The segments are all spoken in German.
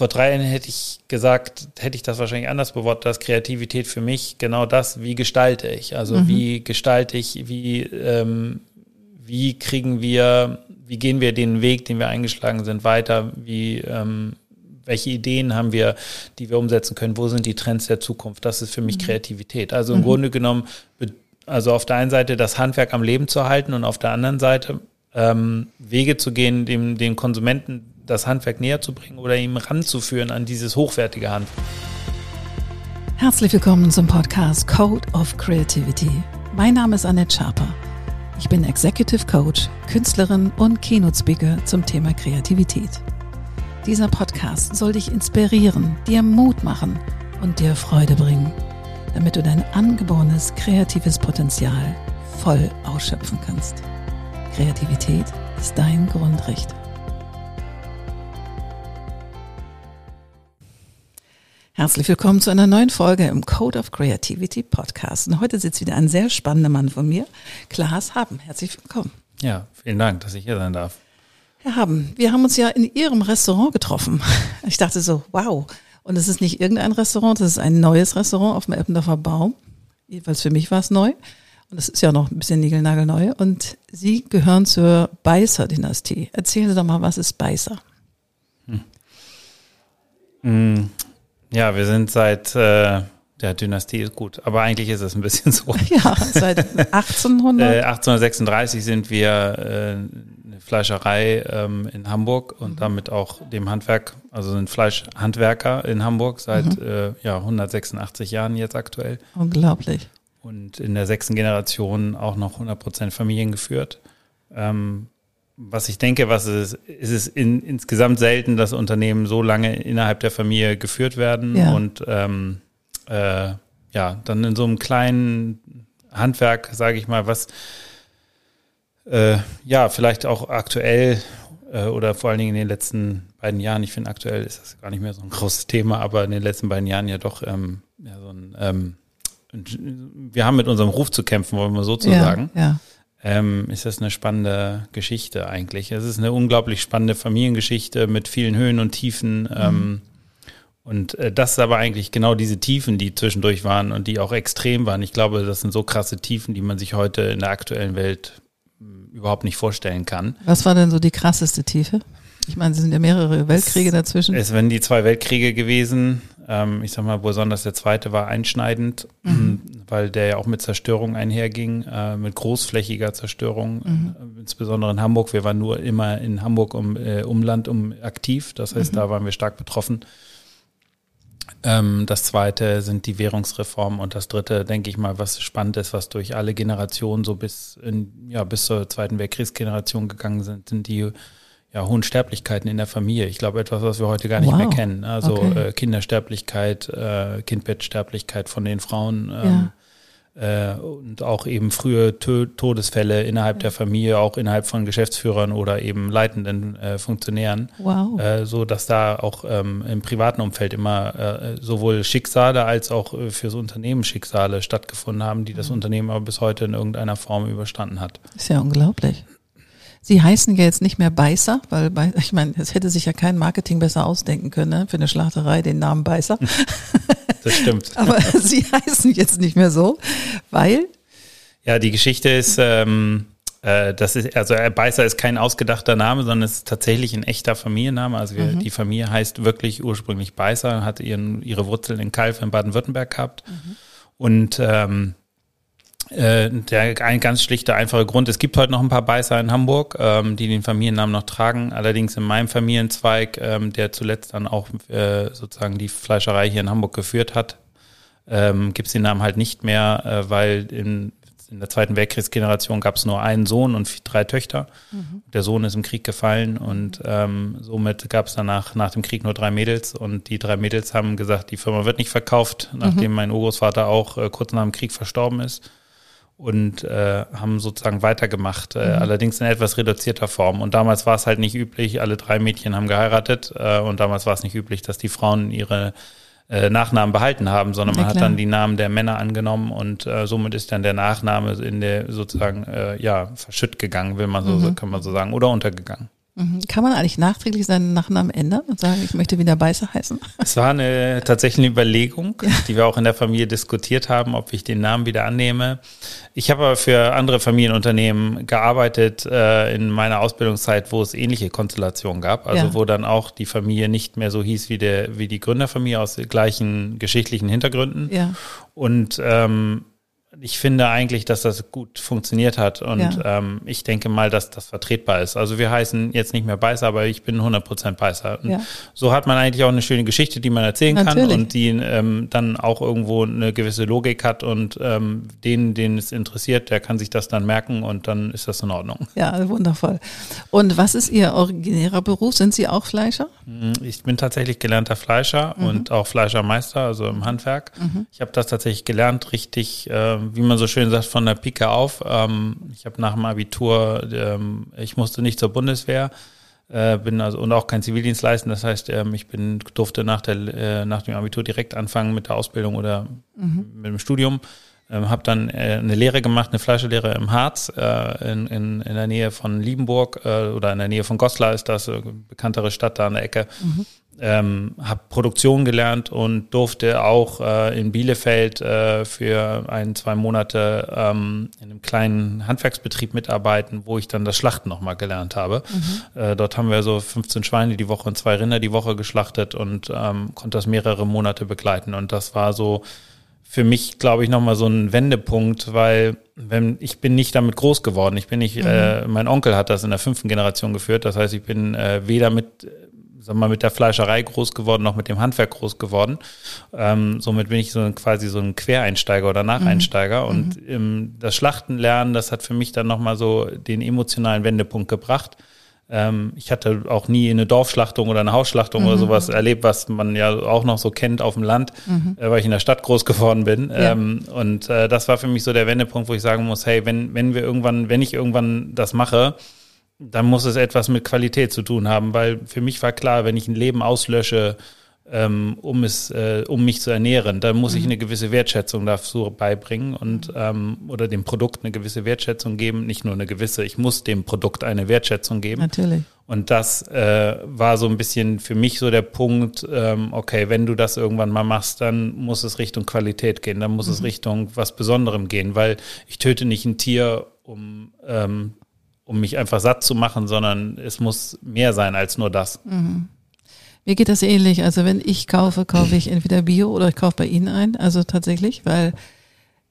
vor drei Jahren hätte ich gesagt, hätte ich das wahrscheinlich anders bewortet, dass Kreativität für mich genau das, wie gestalte ich? Also mhm. wie gestalte ich, wie, ähm, wie kriegen wir, wie gehen wir den Weg, den wir eingeschlagen sind, weiter? Wie, ähm, welche Ideen haben wir, die wir umsetzen können? Wo sind die Trends der Zukunft? Das ist für mich mhm. Kreativität. Also im mhm. Grunde genommen, also auf der einen Seite das Handwerk am Leben zu halten und auf der anderen Seite ähm, Wege zu gehen, dem, dem Konsumenten das Handwerk näher zu bringen oder ihm ranzuführen an dieses hochwertige Handwerk. Herzlich willkommen zum Podcast Code of Creativity. Mein Name ist Annette Schaper. Ich bin Executive Coach, Künstlerin und Keynote-Speaker zum Thema Kreativität. Dieser Podcast soll dich inspirieren, dir Mut machen und dir Freude bringen, damit du dein angeborenes kreatives Potenzial voll ausschöpfen kannst. Kreativität ist dein Grundrecht. Herzlich willkommen zu einer neuen Folge im Code of Creativity Podcast. Und heute sitzt wieder ein sehr spannender Mann von mir, Klaas Haben. Herzlich willkommen. Ja, vielen Dank, dass ich hier sein darf. Herr Haben, wir haben uns ja in Ihrem Restaurant getroffen. Ich dachte so, wow. Und es ist nicht irgendein Restaurant, das ist ein neues Restaurant auf dem Eppendorfer Baum. Jedenfalls für mich war es neu. Und es ist ja noch ein bisschen niegelnagelneu. Und Sie gehören zur Beißer-Dynastie. Erzählen Sie doch mal, was ist Beißer? Hm. hm. Ja, wir sind seit äh, der Dynastie ist gut, aber eigentlich ist es ein bisschen so. Ja, seit 1800. äh, 1836 sind wir äh, eine Fleischerei ähm, in Hamburg und mhm. damit auch dem Handwerk, also sind Fleischhandwerker in Hamburg seit mhm. äh, ja 186 Jahren jetzt aktuell. Unglaublich. Und in der sechsten Generation auch noch 100 Prozent Familien geführt. Ähm, was ich denke, was ist, ist es in, insgesamt selten, dass Unternehmen so lange innerhalb der Familie geführt werden ja. und ähm, äh, ja, dann in so einem kleinen Handwerk, sage ich mal, was äh, ja vielleicht auch aktuell äh, oder vor allen Dingen in den letzten beiden Jahren, ich finde aktuell ist das gar nicht mehr so ein großes Thema, aber in den letzten beiden Jahren ja doch ähm, ja, so ein ähm, wir haben mit unserem Ruf zu kämpfen, wollen wir so zu ja, sagen. Ja ähm, ist das eine spannende Geschichte eigentlich. Es ist eine unglaublich spannende Familiengeschichte mit vielen Höhen und Tiefen. Ähm, mhm. Und äh, das ist aber eigentlich genau diese Tiefen, die zwischendurch waren und die auch extrem waren. Ich glaube, das sind so krasse Tiefen, die man sich heute in der aktuellen Welt hm, überhaupt nicht vorstellen kann. Was war denn so die krasseste Tiefe? Ich meine, es sind ja mehrere Weltkriege dazwischen. Es wären die zwei Weltkriege gewesen. Ähm, ich sag mal, besonders der zweite war einschneidend, mhm. weil der ja auch mit Zerstörung einherging, äh, mit großflächiger Zerstörung, mhm. äh, insbesondere in Hamburg. Wir waren nur immer in Hamburg um äh, Umland um aktiv, das heißt, mhm. da waren wir stark betroffen. Ähm, das zweite sind die Währungsreformen und das dritte, denke ich mal, was spannend ist, was durch alle Generationen so bis in, ja, bis zur zweiten Weltkriegsgeneration gegangen sind, sind die ja, hohen Sterblichkeiten in der Familie. Ich glaube, etwas, was wir heute gar nicht wow. mehr kennen. Also okay. äh, Kindersterblichkeit, äh, Kindbettsterblichkeit von den Frauen ähm, ja. äh, und auch eben frühe Tö Todesfälle innerhalb ja. der Familie, auch innerhalb von Geschäftsführern oder eben leitenden äh, Funktionären. Wow. Äh, so dass da auch ähm, im privaten Umfeld immer äh, sowohl Schicksale als auch äh, fürs Unternehmen Schicksale stattgefunden haben, die das mhm. Unternehmen aber bis heute in irgendeiner Form überstanden hat. Ist ja unglaublich. Sie heißen ja jetzt nicht mehr Beißer, weil ich meine, es hätte sich ja kein Marketing besser ausdenken können ne? für eine Schlachterei den Namen Beißer. Das stimmt. Aber Sie heißen jetzt nicht mehr so, weil? Ja, die Geschichte ist, ähm, äh, das ist also Beißer ist kein ausgedachter Name, sondern es ist tatsächlich ein echter Familienname. Also wir, mhm. die Familie heißt wirklich ursprünglich Beißer, hat ihren, ihre Wurzeln in Kalf in Baden-Württemberg gehabt mhm. und ähm, äh, der ein ganz schlichter, einfache Grund. Es gibt heute noch ein paar Beißer in Hamburg, ähm, die den Familiennamen noch tragen. Allerdings in meinem Familienzweig, ähm, der zuletzt dann auch äh, sozusagen die Fleischerei hier in Hamburg geführt hat, ähm, gibt es den Namen halt nicht mehr, äh, weil in, in der zweiten Weltkriegsgeneration gab es nur einen Sohn und drei Töchter. Mhm. Der Sohn ist im Krieg gefallen und ähm, somit gab es danach nach dem Krieg nur drei Mädels und die drei Mädels haben gesagt, die Firma wird nicht verkauft, nachdem mhm. mein Urgroßvater auch äh, kurz nach dem Krieg verstorben ist und äh, haben sozusagen weitergemacht, äh, mhm. allerdings in etwas reduzierter Form. Und damals war es halt nicht üblich, alle drei Mädchen haben geheiratet äh, und damals war es nicht üblich, dass die Frauen ihre äh, Nachnamen behalten haben, sondern man ja, hat dann die Namen der Männer angenommen und äh, somit ist dann der Nachname in der sozusagen äh, ja verschütt gegangen, will man so, mhm. kann man so sagen, oder untergegangen. Mhm. Kann man eigentlich nachträglich seinen Nachnamen ändern und sagen, ich möchte wieder Beißer heißen? Es war eine tatsächlich eine Überlegung, ja. die wir auch in der Familie diskutiert haben, ob ich den Namen wieder annehme. Ich habe aber für andere Familienunternehmen gearbeitet äh, in meiner Ausbildungszeit, wo es ähnliche Konstellationen gab, also ja. wo dann auch die Familie nicht mehr so hieß wie der wie die Gründerfamilie aus gleichen geschichtlichen Hintergründen. Ja. Und ähm, ich finde eigentlich, dass das gut funktioniert hat und ja. ähm, ich denke mal, dass das vertretbar ist. Also wir heißen jetzt nicht mehr Beißer, aber ich bin 100% Beißer. Ja. So hat man eigentlich auch eine schöne Geschichte, die man erzählen Natürlich. kann und die ähm, dann auch irgendwo eine gewisse Logik hat und ähm, den, den es interessiert, der kann sich das dann merken und dann ist das in Ordnung. Ja, wundervoll. Und was ist Ihr originärer Beruf? Sind Sie auch Fleischer? Hm, ich bin tatsächlich gelernter Fleischer mhm. und auch Fleischermeister, also im Handwerk. Mhm. Ich habe das tatsächlich gelernt, richtig äh, wie man so schön sagt, von der Pike auf. Ähm, ich habe nach dem Abitur, ähm, ich musste nicht zur Bundeswehr, äh, bin also und auch kein Zivildienst leisten. Das heißt, ähm, ich bin durfte nach der äh, nach dem Abitur direkt anfangen mit der Ausbildung oder mhm. mit dem Studium. Ähm, habe dann äh, eine Lehre gemacht, eine Fleischerlehre im Harz, äh, in, in, in der Nähe von Liebenburg äh, oder in der Nähe von Goslar ist das, äh, bekanntere Stadt da an der Ecke. Mhm ähm, habe Produktion gelernt und durfte auch äh, in Bielefeld äh, für ein, zwei Monate ähm, in einem kleinen Handwerksbetrieb mitarbeiten, wo ich dann das Schlachten nochmal gelernt habe. Mhm. Äh, dort haben wir so 15 Schweine die Woche und zwei Rinder die Woche geschlachtet und ähm, konnte das mehrere Monate begleiten. Und das war so für mich, glaube ich, nochmal so ein Wendepunkt, weil wenn ich bin nicht damit groß geworden. Ich bin nicht, mhm. äh, mein Onkel hat das in der fünften Generation geführt. Das heißt, ich bin äh, weder mit sag mal, mit der Fleischerei groß geworden, noch mit dem Handwerk groß geworden. Ähm, somit bin ich so ein, quasi so ein Quereinsteiger oder Nacheinsteiger. Mhm. Und mhm. Ähm, das Schlachten lernen, das hat für mich dann nochmal so den emotionalen Wendepunkt gebracht. Ähm, ich hatte auch nie eine Dorfschlachtung oder eine Hausschlachtung mhm. oder sowas erlebt, was man ja auch noch so kennt auf dem Land, mhm. äh, weil ich in der Stadt groß geworden bin. Ja. Ähm, und äh, das war für mich so der Wendepunkt, wo ich sagen muss, hey, wenn, wenn wir irgendwann, wenn ich irgendwann das mache, dann muss es etwas mit Qualität zu tun haben, weil für mich war klar, wenn ich ein Leben auslösche, ähm, um es, äh, um mich zu ernähren, dann muss mhm. ich eine gewisse Wertschätzung dazu beibringen und ähm, oder dem Produkt eine gewisse Wertschätzung geben, nicht nur eine gewisse, ich muss dem Produkt eine Wertschätzung geben. Natürlich. Und das äh, war so ein bisschen für mich so der Punkt, ähm, okay, wenn du das irgendwann mal machst, dann muss es Richtung Qualität gehen, dann muss mhm. es Richtung was Besonderem gehen, weil ich töte nicht ein Tier, um ähm, um mich einfach satt zu machen, sondern es muss mehr sein als nur das. Mhm. Mir geht das ähnlich. Also wenn ich kaufe, kaufe ich entweder Bio oder ich kaufe bei Ihnen ein. Also tatsächlich, weil,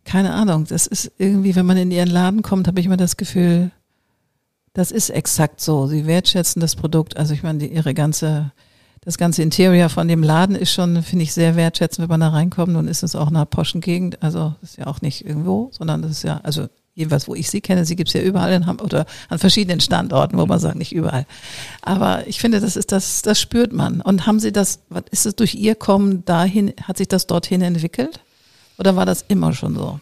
keine Ahnung, das ist irgendwie, wenn man in Ihren Laden kommt, habe ich immer das Gefühl, das ist exakt so. Sie wertschätzen das Produkt. Also ich meine, die, Ihre ganze, das ganze Interior von dem Laden ist schon, finde ich, sehr wertschätzend, wenn man da reinkommt. Nun ist es auch eine Poschengegend. Also das ist ja auch nicht irgendwo, sondern das ist ja, also jedenfalls wo ich sie kenne, sie gibt es ja überall in Hamburg oder an verschiedenen Standorten, wo man sagt, nicht überall. Aber ich finde, das ist das, das spürt man. Und haben Sie das, ist es durch Ihr Kommen dahin, hat sich das dorthin entwickelt? Oder war das immer schon so?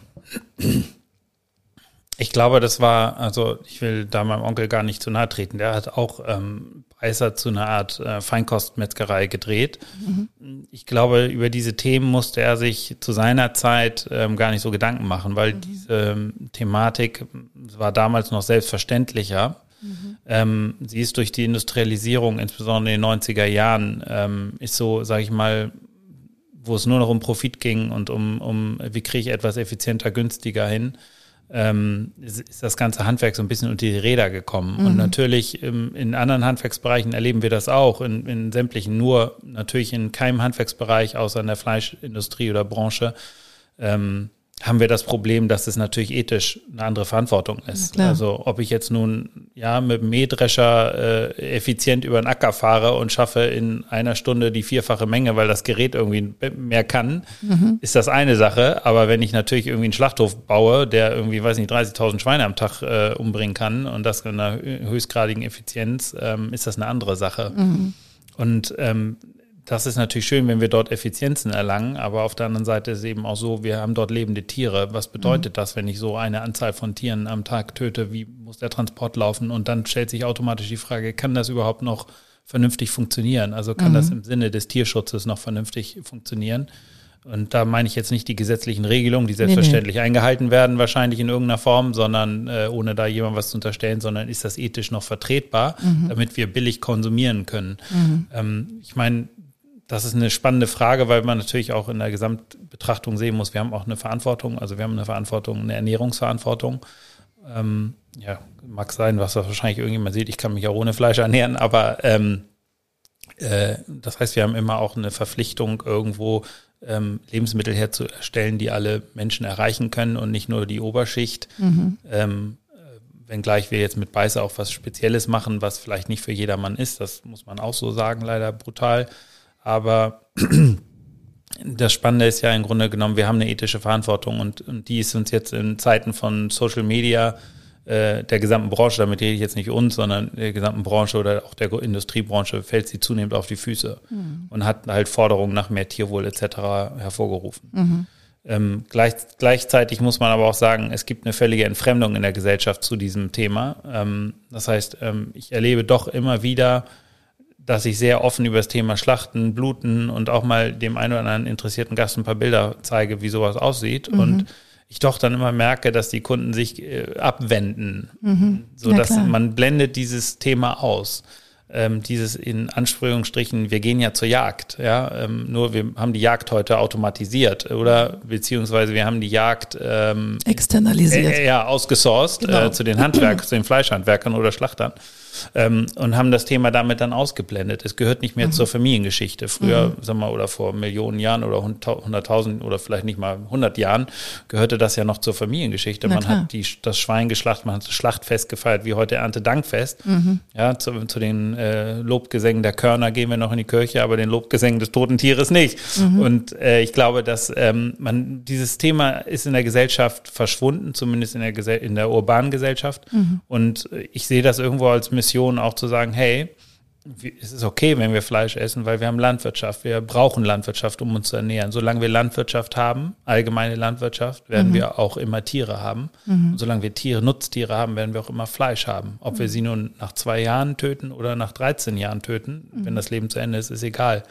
Ich glaube, das war, also ich will da meinem Onkel gar nicht zu nahe treten. Der hat auch ähm, Beißer zu einer Art äh, Feinkostmetzgerei gedreht. Mhm. Ich glaube, über diese Themen musste er sich zu seiner Zeit ähm, gar nicht so Gedanken machen, weil mhm. diese ähm, Thematik war damals noch selbstverständlicher. Mhm. Ähm, sie ist durch die Industrialisierung, insbesondere in den 90er Jahren, ähm, ist so, sage ich mal, wo es nur noch um Profit ging und um, um wie kriege ich etwas effizienter, günstiger hin, ähm, ist, das ganze Handwerk so ein bisschen unter die Räder gekommen. Mhm. Und natürlich im, in anderen Handwerksbereichen erleben wir das auch, in, in sämtlichen, nur natürlich in keinem Handwerksbereich außer in der Fleischindustrie oder Branche. Ähm, haben wir das Problem, dass es natürlich ethisch eine andere Verantwortung ist. Ja, also ob ich jetzt nun ja mit dem Mähdrescher äh, effizient über den Acker fahre und schaffe in einer Stunde die vierfache Menge, weil das Gerät irgendwie mehr kann, mhm. ist das eine Sache. Aber wenn ich natürlich irgendwie einen Schlachthof baue, der irgendwie, weiß nicht, 30.000 Schweine am Tag äh, umbringen kann und das in einer höchstgradigen Effizienz, ähm, ist das eine andere Sache. Mhm. Und ähm, das ist natürlich schön, wenn wir dort Effizienzen erlangen, aber auf der anderen Seite ist es eben auch so, wir haben dort lebende Tiere. Was bedeutet mhm. das, wenn ich so eine Anzahl von Tieren am Tag töte? Wie muss der Transport laufen? Und dann stellt sich automatisch die Frage, kann das überhaupt noch vernünftig funktionieren? Also kann mhm. das im Sinne des Tierschutzes noch vernünftig funktionieren? Und da meine ich jetzt nicht die gesetzlichen Regelungen, die selbstverständlich nee, nee. eingehalten werden, wahrscheinlich in irgendeiner Form, sondern äh, ohne da jemand was zu unterstellen, sondern ist das ethisch noch vertretbar, mhm. damit wir billig konsumieren können. Mhm. Ähm, ich meine, das ist eine spannende Frage, weil man natürlich auch in der Gesamtbetrachtung sehen muss, wir haben auch eine Verantwortung, also wir haben eine Verantwortung, eine Ernährungsverantwortung. Ähm, ja, mag sein, was wahrscheinlich irgendjemand sieht, ich kann mich auch ohne Fleisch ernähren, aber ähm, äh, das heißt, wir haben immer auch eine Verpflichtung, irgendwo ähm, Lebensmittel herzustellen, die alle Menschen erreichen können und nicht nur die Oberschicht. Mhm. Ähm, äh, wenngleich wir jetzt mit Beißer auch was Spezielles machen, was vielleicht nicht für jedermann ist, das muss man auch so sagen, leider brutal. Aber das Spannende ist ja im Grunde genommen, wir haben eine ethische Verantwortung und, und die ist uns jetzt in Zeiten von Social Media äh, der gesamten Branche, damit rede ich jetzt nicht uns, sondern der gesamten Branche oder auch der Industriebranche, fällt sie zunehmend auf die Füße mhm. und hat halt Forderungen nach mehr Tierwohl etc. hervorgerufen. Mhm. Ähm, gleich, gleichzeitig muss man aber auch sagen, es gibt eine völlige Entfremdung in der Gesellschaft zu diesem Thema. Ähm, das heißt, ähm, ich erlebe doch immer wieder, dass ich sehr offen über das Thema Schlachten, Bluten und auch mal dem einen oder anderen interessierten Gast ein paar Bilder zeige, wie sowas aussieht. Mhm. Und ich doch dann immer merke, dass die Kunden sich äh, abwenden, mhm. so dass man blendet dieses Thema aus. Ähm, dieses in Anführungsstrichen, wir gehen ja zur Jagd, ja, ähm, nur wir haben die Jagd heute automatisiert oder beziehungsweise wir haben die Jagd ähm, externalisiert, äh, ja, ausgesourced genau. äh, zu den Handwerkern, zu den Fleischhandwerkern oder Schlachtern ähm, und haben das Thema damit dann ausgeblendet. Es gehört nicht mehr mhm. zur Familiengeschichte. Früher, mhm. sagen wir, oder vor Millionen Jahren oder hunderttausend oder vielleicht nicht mal hundert Jahren gehörte das ja noch zur Familiengeschichte. man hat die, das Schwein geschlachtet, man hat das Schlachtfest gefeiert, wie heute Erntedankfest. Mhm. Ja, zu, zu den äh, Lobgesängen der Körner gehen wir noch in die Kirche, aber den Lobgesängen des toten Tieres nicht. Mhm. Und äh, ich glaube, dass ähm, man dieses Thema ist in der Gesellschaft verschwunden, zumindest in der, Gesell in der urbanen Gesellschaft. Mhm. Und ich sehe das irgendwo als Mission Mission auch zu sagen, hey, es ist okay, wenn wir Fleisch essen, weil wir haben Landwirtschaft. Wir brauchen Landwirtschaft, um uns zu ernähren. Solange wir Landwirtschaft haben, allgemeine Landwirtschaft, werden mhm. wir auch immer Tiere haben. Mhm. Und solange wir Tiere, Nutztiere haben, werden wir auch immer Fleisch haben. Ob mhm. wir sie nun nach zwei Jahren töten oder nach 13 Jahren töten, wenn mhm. das Leben zu Ende ist, ist egal.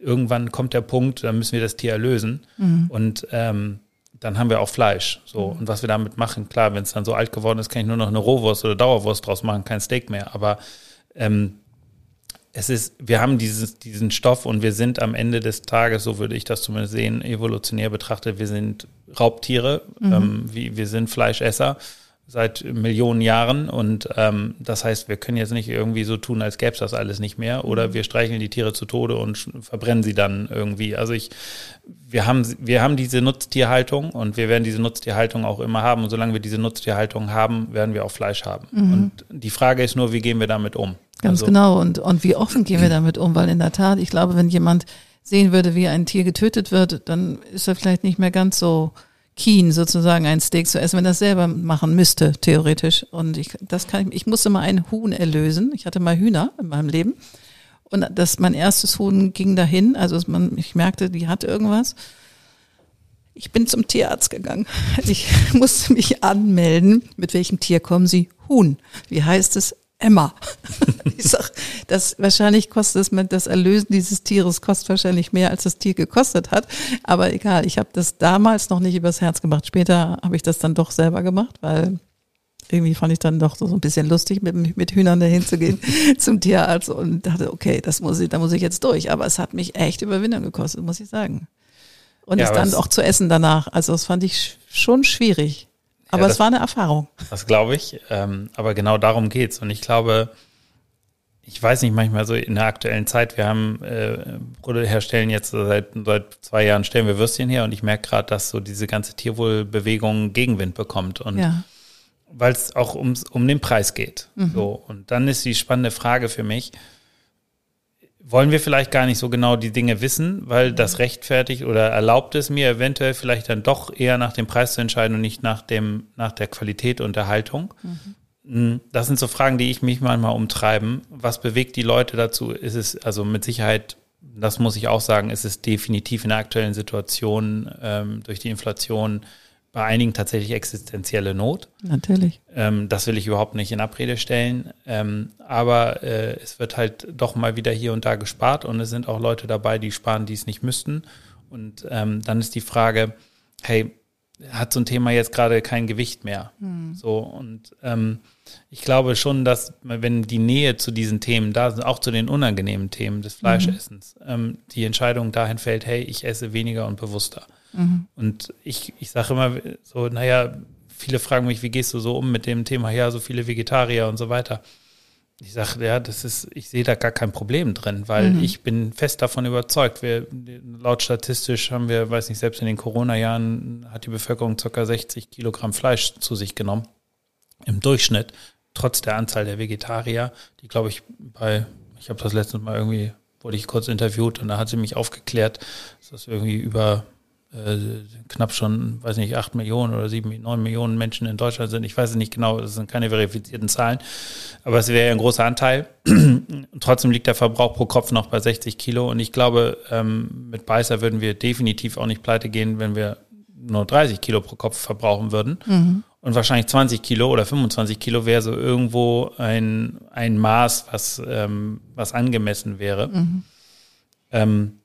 Irgendwann kommt der Punkt, dann müssen wir das Tier erlösen. Mhm. Und ähm, dann haben wir auch Fleisch. So. Mhm. Und was wir damit machen, klar, wenn es dann so alt geworden ist, kann ich nur noch eine Rohwurst oder Dauerwurst draus machen, kein Steak mehr. Aber ähm, es ist, wir haben dieses, diesen Stoff und wir sind am Ende des Tages, so würde ich das zumindest sehen, evolutionär betrachtet, wir sind Raubtiere, mhm. ähm, wie, wir sind Fleischesser seit Millionen Jahren und ähm, das heißt, wir können jetzt nicht irgendwie so tun, als gäbe es das alles nicht mehr oder mhm. wir streicheln die Tiere zu Tode und verbrennen sie dann irgendwie. Also ich, wir haben, wir haben diese Nutztierhaltung und wir werden diese Nutztierhaltung auch immer haben und solange wir diese Nutztierhaltung haben, werden wir auch Fleisch haben. Mhm. Und die Frage ist nur, wie gehen wir damit um? Ganz also, genau und, und wie offen gehen wir damit um, weil in der Tat, ich glaube, wenn jemand sehen würde, wie ein Tier getötet wird, dann ist er vielleicht nicht mehr ganz so keen, sozusagen ein Steak zu essen, wenn das selber machen müsste, theoretisch. Und ich, das kann ich, ich musste mal ein Huhn erlösen. Ich hatte mal Hühner in meinem Leben. Und das, mein erstes Huhn ging dahin. Also man, ich merkte, die hat irgendwas. Ich bin zum Tierarzt gegangen. Ich musste mich anmelden. Mit welchem Tier kommen Sie? Huhn. Wie heißt es? Emma. ich sag, das wahrscheinlich kostet es das Erlösen dieses Tieres kostet wahrscheinlich mehr, als das Tier gekostet hat. Aber egal, ich habe das damals noch nicht übers Herz gemacht. Später habe ich das dann doch selber gemacht, weil irgendwie fand ich dann doch so ein bisschen lustig, mit, mit Hühnern dahin zu gehen zum Tierarzt und dachte, okay, das muss ich, da muss ich jetzt durch. Aber es hat mich echt Überwindung gekostet, muss ich sagen. Und ja, es dann auch zu essen danach. Also das fand ich schon schwierig. Aber ja, das, es war eine Erfahrung. Das glaube ich. Ähm, aber genau darum geht's. Und ich glaube, ich weiß nicht, manchmal so in der aktuellen Zeit, wir haben äh, herstellen jetzt seit, seit zwei Jahren stellen wir Würstchen her und ich merke gerade, dass so diese ganze Tierwohlbewegung Gegenwind bekommt. Und ja. weil es auch ums, um den Preis geht. Mhm. So. Und dann ist die spannende Frage für mich, wollen wir vielleicht gar nicht so genau die Dinge wissen, weil das rechtfertigt oder erlaubt es mir eventuell vielleicht dann doch eher nach dem Preis zu entscheiden und nicht nach dem, nach der Qualität und der Haltung. Mhm. Das sind so Fragen, die ich mich manchmal umtreiben. Was bewegt die Leute dazu? Ist es also mit Sicherheit, das muss ich auch sagen, ist es definitiv in der aktuellen Situation ähm, durch die Inflation bei einigen tatsächlich existenzielle Not. Natürlich. Ähm, das will ich überhaupt nicht in Abrede stellen. Ähm, aber äh, es wird halt doch mal wieder hier und da gespart und es sind auch Leute dabei, die sparen, die es nicht müssten. Und ähm, dann ist die Frage, hey, hat so ein Thema jetzt gerade kein Gewicht mehr? Mhm. So und ähm, ich glaube schon, dass wenn die Nähe zu diesen Themen da sind, auch zu den unangenehmen Themen des Fleischessens, mhm. die Entscheidung dahin fällt, hey, ich esse weniger und bewusster. Mhm. Und ich, ich sage immer so, naja, viele fragen mich, wie gehst du so um mit dem Thema, ja, so viele Vegetarier und so weiter. Ich sage, ja, das ist, ich sehe da gar kein Problem drin, weil mhm. ich bin fest davon überzeugt. Wir, laut statistisch haben wir, weiß nicht, selbst in den Corona-Jahren hat die Bevölkerung ca. 60 Kilogramm Fleisch zu sich genommen. Im Durchschnitt, trotz der Anzahl der Vegetarier, die glaube ich bei, ich habe das letztes Mal irgendwie, wurde ich kurz interviewt und da hat sie mich aufgeklärt, dass das irgendwie über knapp schon, weiß nicht, acht Millionen oder sieben, neun Millionen Menschen in Deutschland sind. Ich weiß es nicht genau, das sind keine verifizierten Zahlen, aber es wäre ja ein großer Anteil. Trotzdem liegt der Verbrauch pro Kopf noch bei 60 Kilo und ich glaube, ähm, mit Beißer würden wir definitiv auch nicht pleite gehen, wenn wir nur 30 Kilo pro Kopf verbrauchen würden. Mhm. Und wahrscheinlich 20 Kilo oder 25 Kilo wäre so irgendwo ein, ein Maß, was, ähm, was angemessen wäre. Mhm. Ähm,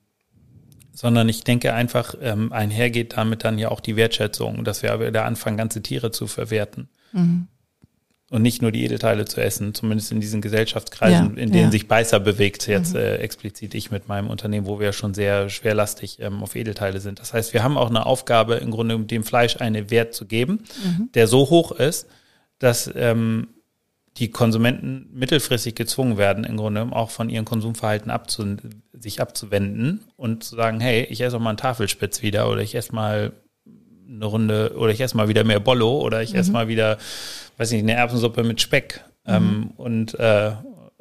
sondern ich denke einfach, ähm, einhergeht damit dann ja auch die Wertschätzung, dass wir wieder anfangen, ganze Tiere zu verwerten. Mhm. Und nicht nur die Edelteile zu essen, zumindest in diesen Gesellschaftskreisen, ja, in denen ja. sich Beißer bewegt, jetzt mhm. äh, explizit ich mit meinem Unternehmen, wo wir schon sehr schwerlastig ähm, auf Edelteile sind. Das heißt, wir haben auch eine Aufgabe, im Grunde dem Fleisch einen Wert zu geben, mhm. der so hoch ist, dass ähm, die Konsumenten mittelfristig gezwungen werden, im Grunde auch von ihrem Konsumverhalten abzu sich abzuwenden und zu sagen, hey, ich esse auch mal einen Tafelspitz wieder oder ich esse mal eine Runde oder ich esse mal wieder mehr Bollo oder ich mhm. esse mal wieder, weiß nicht, eine Erbsensuppe mit Speck. Mhm. Ähm, und äh,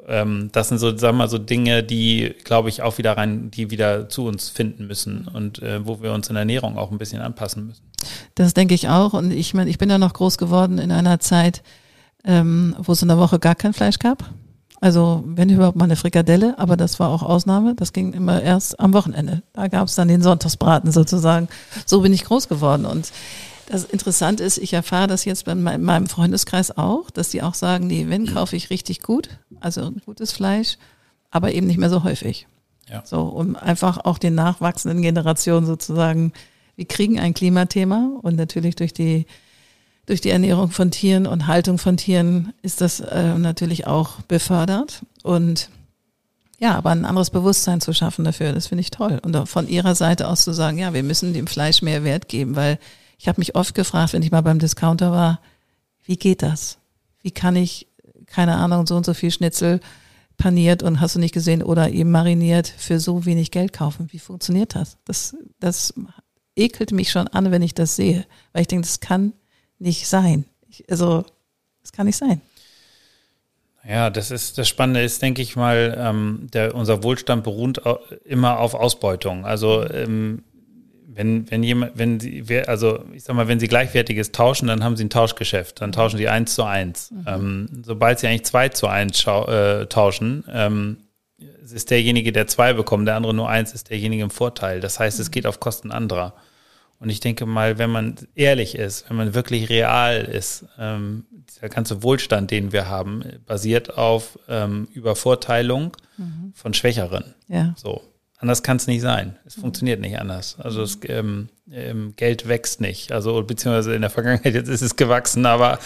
ähm, das sind so, sagen wir mal, so Dinge, die, glaube ich, auch wieder rein, die wieder zu uns finden müssen und äh, wo wir uns in der Ernährung auch ein bisschen anpassen müssen. Das denke ich auch. Und ich meine, ich bin ja noch groß geworden in einer Zeit, ähm, wo es in der Woche gar kein Fleisch gab. Also wenn überhaupt mal eine Frikadelle, aber das war auch Ausnahme. Das ging immer erst am Wochenende. Da gab es dann den Sonntagsbraten sozusagen. So bin ich groß geworden. Und das Interessante ist, ich erfahre das jetzt bei meinem Freundeskreis auch, dass die auch sagen, nee, wenn kaufe ich richtig gut, also gutes Fleisch, aber eben nicht mehr so häufig. Ja. So, um einfach auch den nachwachsenden Generationen sozusagen, wir kriegen ein Klimathema und natürlich durch die durch die Ernährung von Tieren und Haltung von Tieren ist das äh, natürlich auch befördert. Und ja, aber ein anderes Bewusstsein zu schaffen dafür, das finde ich toll. Und von ihrer Seite aus zu sagen, ja, wir müssen dem Fleisch mehr Wert geben, weil ich habe mich oft gefragt, wenn ich mal beim Discounter war, wie geht das? Wie kann ich, keine Ahnung, so und so viel Schnitzel paniert und hast du nicht gesehen oder eben mariniert für so wenig Geld kaufen? Wie funktioniert das? Das, das ekelt mich schon an, wenn ich das sehe, weil ich denke, das kann nicht sein. Ich, also, das kann nicht sein. Ja, das ist das Spannende ist, denke ich mal, ähm, der, unser Wohlstand beruht immer auf Ausbeutung. Also ähm, wenn, wenn jemand, wenn sie, also ich sag mal, wenn sie Gleichwertiges tauschen, dann haben sie ein Tauschgeschäft, dann tauschen sie eins zu eins. Mhm. Ähm, sobald sie eigentlich zwei zu eins äh, tauschen, ähm, ist derjenige, der zwei bekommt, der andere nur eins, ist derjenige im Vorteil. Das heißt, es mhm. geht auf Kosten anderer. Und ich denke mal, wenn man ehrlich ist, wenn man wirklich real ist, ähm, dieser ganze Wohlstand, den wir haben, basiert auf ähm, Übervorteilung mhm. von Schwächeren. Ja. So. Anders kann es nicht sein. Es mhm. funktioniert nicht anders. Also es, ähm, ähm, Geld wächst nicht. Also beziehungsweise in der Vergangenheit jetzt ist es gewachsen, aber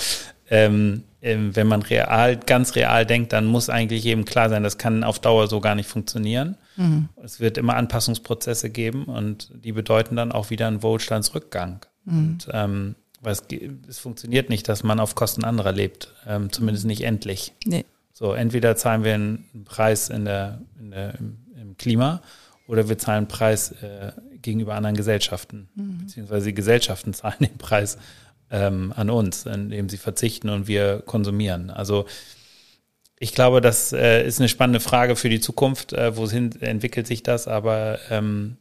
ähm, ähm, wenn man real, ganz real denkt, dann muss eigentlich jedem klar sein, das kann auf Dauer so gar nicht funktionieren. Mhm. Es wird immer Anpassungsprozesse geben und die bedeuten dann auch wieder einen Wohlstandsrückgang. Mhm. Und ähm, weil es, es, funktioniert nicht, dass man auf Kosten anderer lebt, ähm, zumindest nicht endlich. Nee. So, entweder zahlen wir einen Preis in der, in der im, im, Klima oder wir zahlen einen Preis äh, gegenüber anderen Gesellschaften, mhm. beziehungsweise die Gesellschaften zahlen den Preis ähm, an uns, indem sie verzichten und wir konsumieren. Also ich glaube, das äh, ist eine spannende Frage für die Zukunft. Äh, wohin entwickelt sich das? Aber ähm,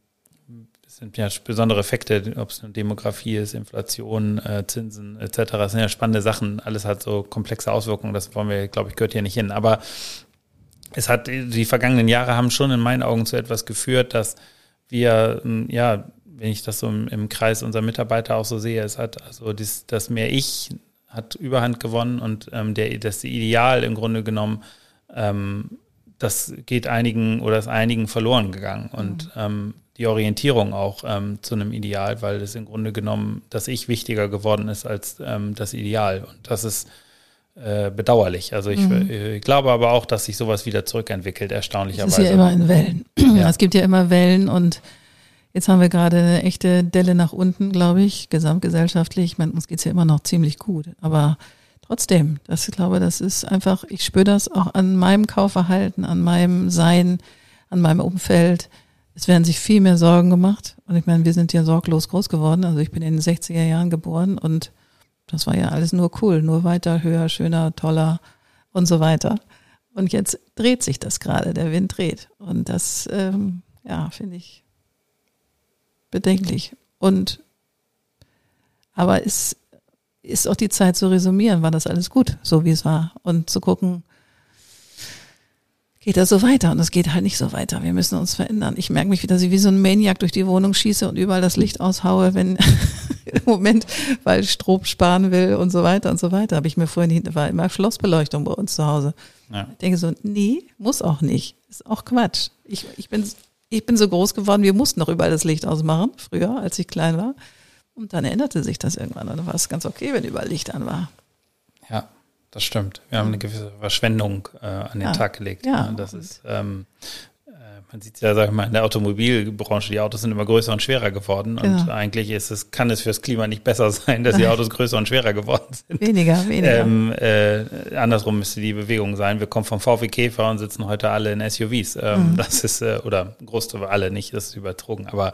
es sind ja besondere Effekte, ob es eine Demografie ist, Inflation, äh, Zinsen etc. Das sind ja spannende Sachen. Alles hat so komplexe Auswirkungen. Das wollen wir, glaube ich, gehört hier nicht hin. Aber es hat die vergangenen Jahre haben schon in meinen Augen zu etwas geführt, dass wir ähm, ja, wenn ich das so im, im Kreis unserer Mitarbeiter auch so sehe, es hat also das, das mehr Ich hat Überhand gewonnen und ähm, der, das Ideal im Grunde genommen ähm, das geht einigen oder ist einigen verloren gegangen. Und mhm. ähm, die Orientierung auch ähm, zu einem Ideal, weil es im Grunde genommen das Ich wichtiger geworden ist als ähm, das Ideal. Und das ist äh, bedauerlich. Also ich, mhm. äh, ich, glaube aber auch, dass sich sowas wieder zurückentwickelt, erstaunlicherweise. Es ist ja immer in Wellen. Ja. Es gibt ja immer Wellen und jetzt haben wir gerade eine echte Delle nach unten, glaube ich, gesamtgesellschaftlich. Ich meine, uns geht's ja immer noch ziemlich gut. Aber trotzdem, das, ich glaube, das ist einfach, ich spüre das auch an meinem Kaufverhalten, an meinem Sein, an meinem Umfeld es werden sich viel mehr Sorgen gemacht. Und ich meine, wir sind ja sorglos groß geworden. Also ich bin in den 60er Jahren geboren und das war ja alles nur cool, nur weiter, höher, schöner, toller und so weiter. Und jetzt dreht sich das gerade, der Wind dreht. Und das, ähm, ja, finde ich bedenklich. Und aber es ist auch die Zeit zu resümieren, war das alles gut, so wie es war. Und zu gucken, geht das so weiter und es geht halt nicht so weiter. Wir müssen uns verändern. Ich merke mich wieder, wie so ein Maniac durch die Wohnung schieße und überall das Licht aushaue, wenn im Moment, weil ich Strom sparen will und so weiter und so weiter. Habe ich mir vorhin hinten war immer Schlossbeleuchtung bei uns zu Hause. Ja. Ich denke so, nee, muss auch nicht. Ist auch Quatsch. Ich, ich bin ich bin so groß geworden, wir mussten noch überall das Licht ausmachen, früher, als ich klein war. Und dann änderte sich das irgendwann. Und dann war es ganz okay, wenn überall Licht an war. Ja. Das stimmt. Wir haben eine gewisse Verschwendung äh, an den ja. Tag gelegt. Ja. Das ist, ähm, äh, man sieht ja, sag ich mal, in der Automobilbranche, die Autos sind immer größer und schwerer geworden. Genau. Und eigentlich ist es, kann es fürs Klima nicht besser sein, dass die Autos größer und schwerer geworden sind. Weniger, weniger. Ähm, äh, andersrum müsste die Bewegung sein. Wir kommen vom VW Käfer und sitzen heute alle in SUVs. Ähm, mhm. Das ist, äh, oder Großteil alle nicht, das ist übertrogen, aber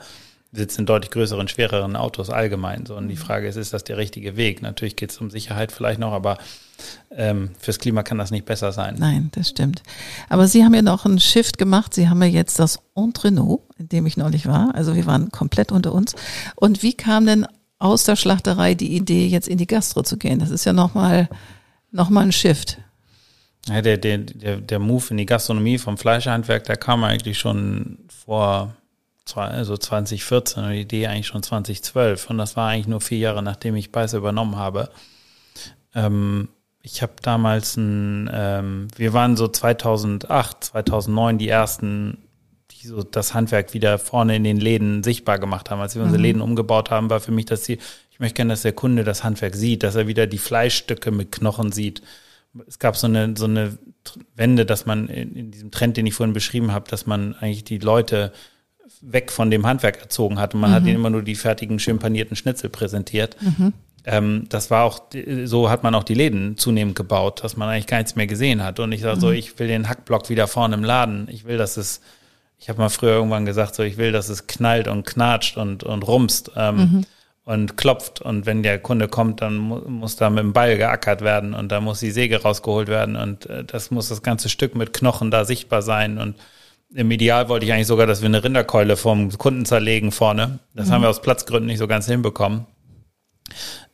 sitzen in deutlich größeren, schwereren Autos allgemein. So. Und die mhm. Frage ist, ist das der richtige Weg? Natürlich geht es um Sicherheit vielleicht noch, aber ähm, fürs Klima kann das nicht besser sein. Nein, das stimmt. Aber Sie haben ja noch einen Shift gemacht. Sie haben ja jetzt das Entreno, in dem ich neulich war. Also wir waren komplett unter uns. Und wie kam denn aus der Schlachterei die Idee, jetzt in die Gastro zu gehen? Das ist ja nochmal noch mal ein Shift. Ja, der, der, der, der Move in die Gastronomie vom Fleischhandwerk, der kam eigentlich schon vor also 2014 und die Idee eigentlich schon 2012. Und das war eigentlich nur vier Jahre, nachdem ich Beißer übernommen habe. Ähm, ich habe damals ein, ähm, wir waren so 2008, 2009 die ersten, die so das Handwerk wieder vorne in den Läden sichtbar gemacht haben. Als wir unsere mhm. Läden umgebaut haben, war für mich das Ziel, ich möchte gerne, dass der Kunde das Handwerk sieht, dass er wieder die Fleischstücke mit Knochen sieht. Es gab so eine, so eine Wende, dass man in, in diesem Trend, den ich vorhin beschrieben habe, dass man eigentlich die Leute weg von dem Handwerk erzogen hat und man mhm. hat ihnen immer nur die fertigen, schön panierten Schnitzel präsentiert. Mhm ähm, das war auch, so hat man auch die Läden zunehmend gebaut, dass man eigentlich gar nichts mehr gesehen hat. Und ich sage so, mhm. ich will den Hackblock wieder vorne im Laden. Ich will, dass es, ich habe mal früher irgendwann gesagt, so ich will, dass es knallt und knatscht und, und rumst ähm, mhm. und klopft. Und wenn der Kunde kommt, dann mu muss da mit dem Ball geackert werden und da muss die Säge rausgeholt werden und äh, das muss das ganze Stück mit Knochen da sichtbar sein. Und im Ideal wollte ich eigentlich sogar, dass wir eine Rinderkeule vom Kunden zerlegen vorne. Das mhm. haben wir aus Platzgründen nicht so ganz hinbekommen.